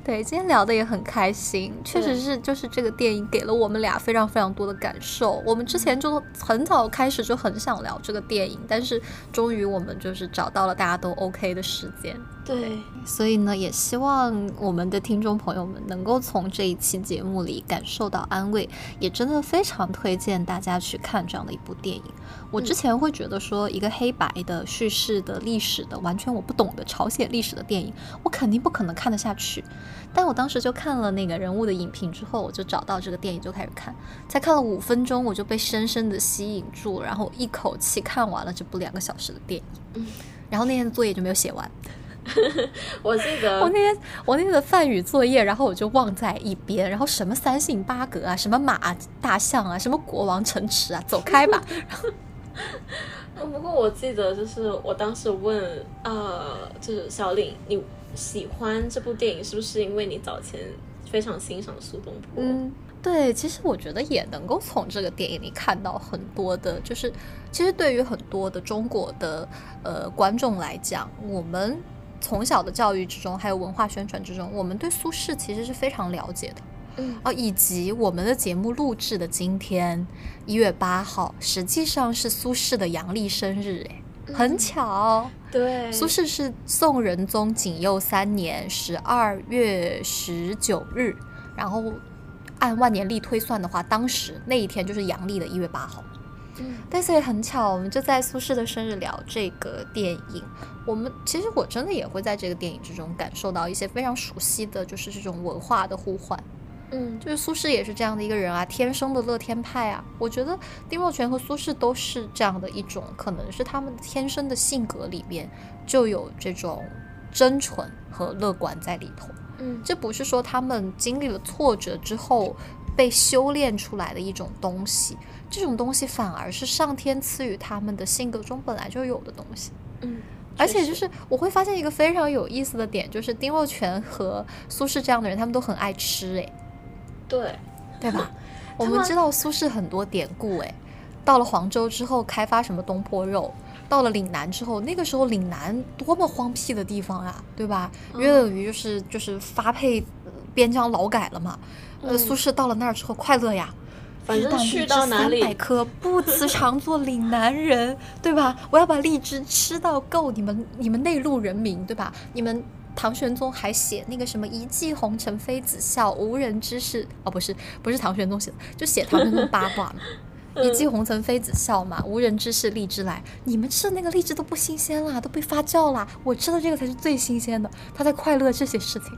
对，今天聊的也很开心，确实是，就是这个电影给了我们俩非常非常多的感受。我们之前就很早开始就很想聊这个电影，但是终于我们就是找到了大家都 OK 的时间。对，所以呢，也希望我们的听众朋友们能够从这一期节目里感受到安慰，也真的非常推荐大家去看这样的一部电影。我之前会觉得说，一个黑白的叙事的历史的完全我不懂的朝鲜历史的电影，我肯定不可能看得下去。但我当时就看了那个人物的影评之后，我就找到这个电影就开始看，才看了五分钟，我就被深深的吸引住，然后一口气看完了这部两个小时的电影。然后那天的作业就没有写完。我记得我那天我那天的梵语作业，然后我就忘在一边，然后什么三姓八格啊，什么马大象啊，什么国王城池啊，走开吧。不过我记得就是我当时问呃，就是小岭，你喜欢这部电影是不是因为你早前非常欣赏苏东坡？嗯，对，其实我觉得也能够从这个电影里看到很多的，就是其实对于很多的中国的呃观众来讲，我们。从小的教育之中，还有文化宣传之中，我们对苏轼其实是非常了解的。嗯，啊，以及我们的节目录制的今天一月八号，实际上是苏轼的阳历生日，哎，很巧。对，苏轼是宋仁宗景佑三年十二月十九日，然后按万年历推算的话，当时那一天就是阳历的一月八号。嗯，但是也很巧，我们就在苏轼的生日聊这个电影。我们其实我真的也会在这个电影之中感受到一些非常熟悉的就是这种文化的呼唤。嗯，就是苏轼也是这样的一个人啊，天生的乐天派啊。我觉得丁若泉和苏轼都是这样的一种，可能是他们天生的性格里面就有这种真纯和乐观在里头。嗯，这不是说他们经历了挫折之后被修炼出来的一种东西，这种东西反而是上天赐予他们的性格中本来就有的东西。嗯，而且就是我会发现一个非常有意思的点，就是丁若泉和苏轼这样的人，他们都很爱吃，诶，对，对吧？我们们知道苏轼很多典故，诶，到了黄州之后开发什么东坡肉，到了岭南之后，那个时候岭南多么荒僻的地方啊，对吧？嗯约等于就是就是发配呃边疆劳改了嘛。呃，嗯苏轼到了那儿之后快乐呀，反正去到哪里三百颗 不辞常作岭南人，对吧？我要把荔枝吃到够，你们你们内陆人民，对吧？你们唐玄宗还写那个什么“一骑红尘妃子笑，无人知是”哦，不是不是唐玄宗写的，就写唐玄宗八卦嘛。一骑红尘妃子笑嘛，无人知是荔枝来。你们吃的那个荔枝都不新鲜啦，都被发酵啦。我吃的这个才是最新鲜的。他在快乐这些事情，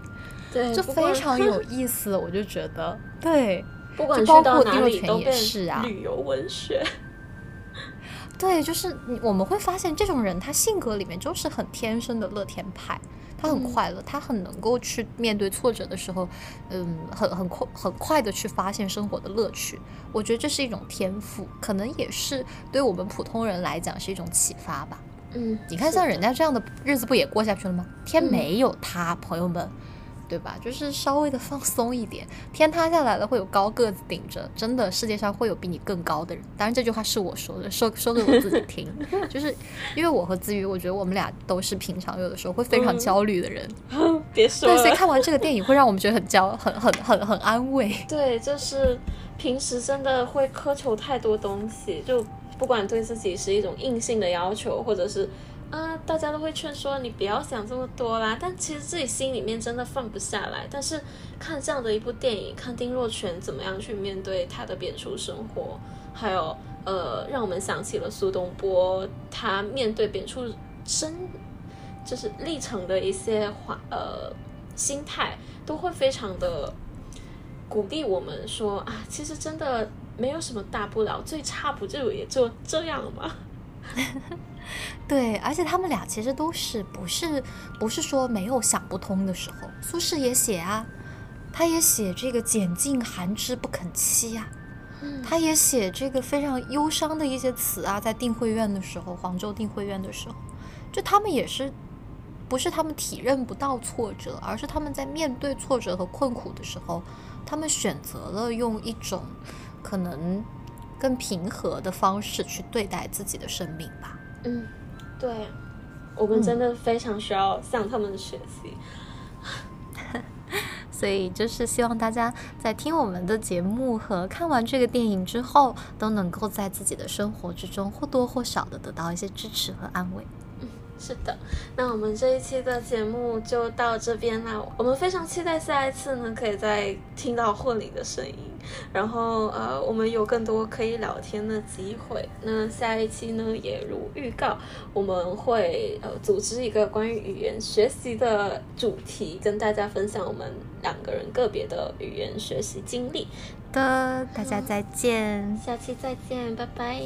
对，就非常有意思。我就觉得，对，不管就包括丁若泉也是啊旅游文学。对，就是你我们会发现这种人，他性格里面就是很天生的乐天派，他很嗯快乐，他很能够去面对挫折的时候，嗯，很很快很快的去发现生活的乐趣。我觉得这是一种天赋，可能也是对我们普通人来讲是一种启发吧。嗯，你看，像人家这样的日子不也过下去了吗？天嗯没有塌，朋友们，对吧？就是稍微的放松一点，天塌下来了会有高个子顶着，真的世界上会有比你更高的人。当然这句话是我说的，说说给我自己听，就是因为我和子瑜，我觉得我们俩都是平常有的时候会非常嗯焦虑的人，别说对，所以，看完这个电影会让我们觉得很焦，很很很很安慰。对，就是平时真的会苛求太多东西，就不管对自己是一种硬性的要求，或者是啊，大家都会劝说你不要想这么多啦，但其实自己心里面真的放不下来。但是看这样的一部电影，看丁若泉怎么样去面对他的贬处生活，还有呃，让我们想起了苏东坡他面对贬处生就是历程的一些话呃心态，都会非常的鼓励我们说啊，其实真的没有什么大不了，最差不就也就这样了吗。对，而且他们俩其实都是不是不是说没有想不通的时候，苏轼也写啊，他也写这个拣尽寒枝不肯栖呀、嗯。他也写这个非常忧伤的一些词啊，在定慧院的时候，黄州定慧院的时候，就他们也是，不是他们体认不到挫折，而是他们在面对挫折和困苦的时候，他们选择了用一种可能更平和的方式去对待自己的生命吧。嗯，对，我们真的非常需要向他们学习。所以就是希望大家在听我们的节目和看完这个电影之后，都能够在自己的生活之中或多或少的得到一些支持和安慰。是的，那我们这一期的节目就到这边啦。我们非常期待下一次呢，可以再听到婚礼的声音，然后呃，我们有更多可以聊天的机会。那下一期呢，也如预告，我们会呃组织一个关于语言学习的主题，跟大家分享我们两个人个别的语言学习经历。的，大家再见。下期再见，拜拜。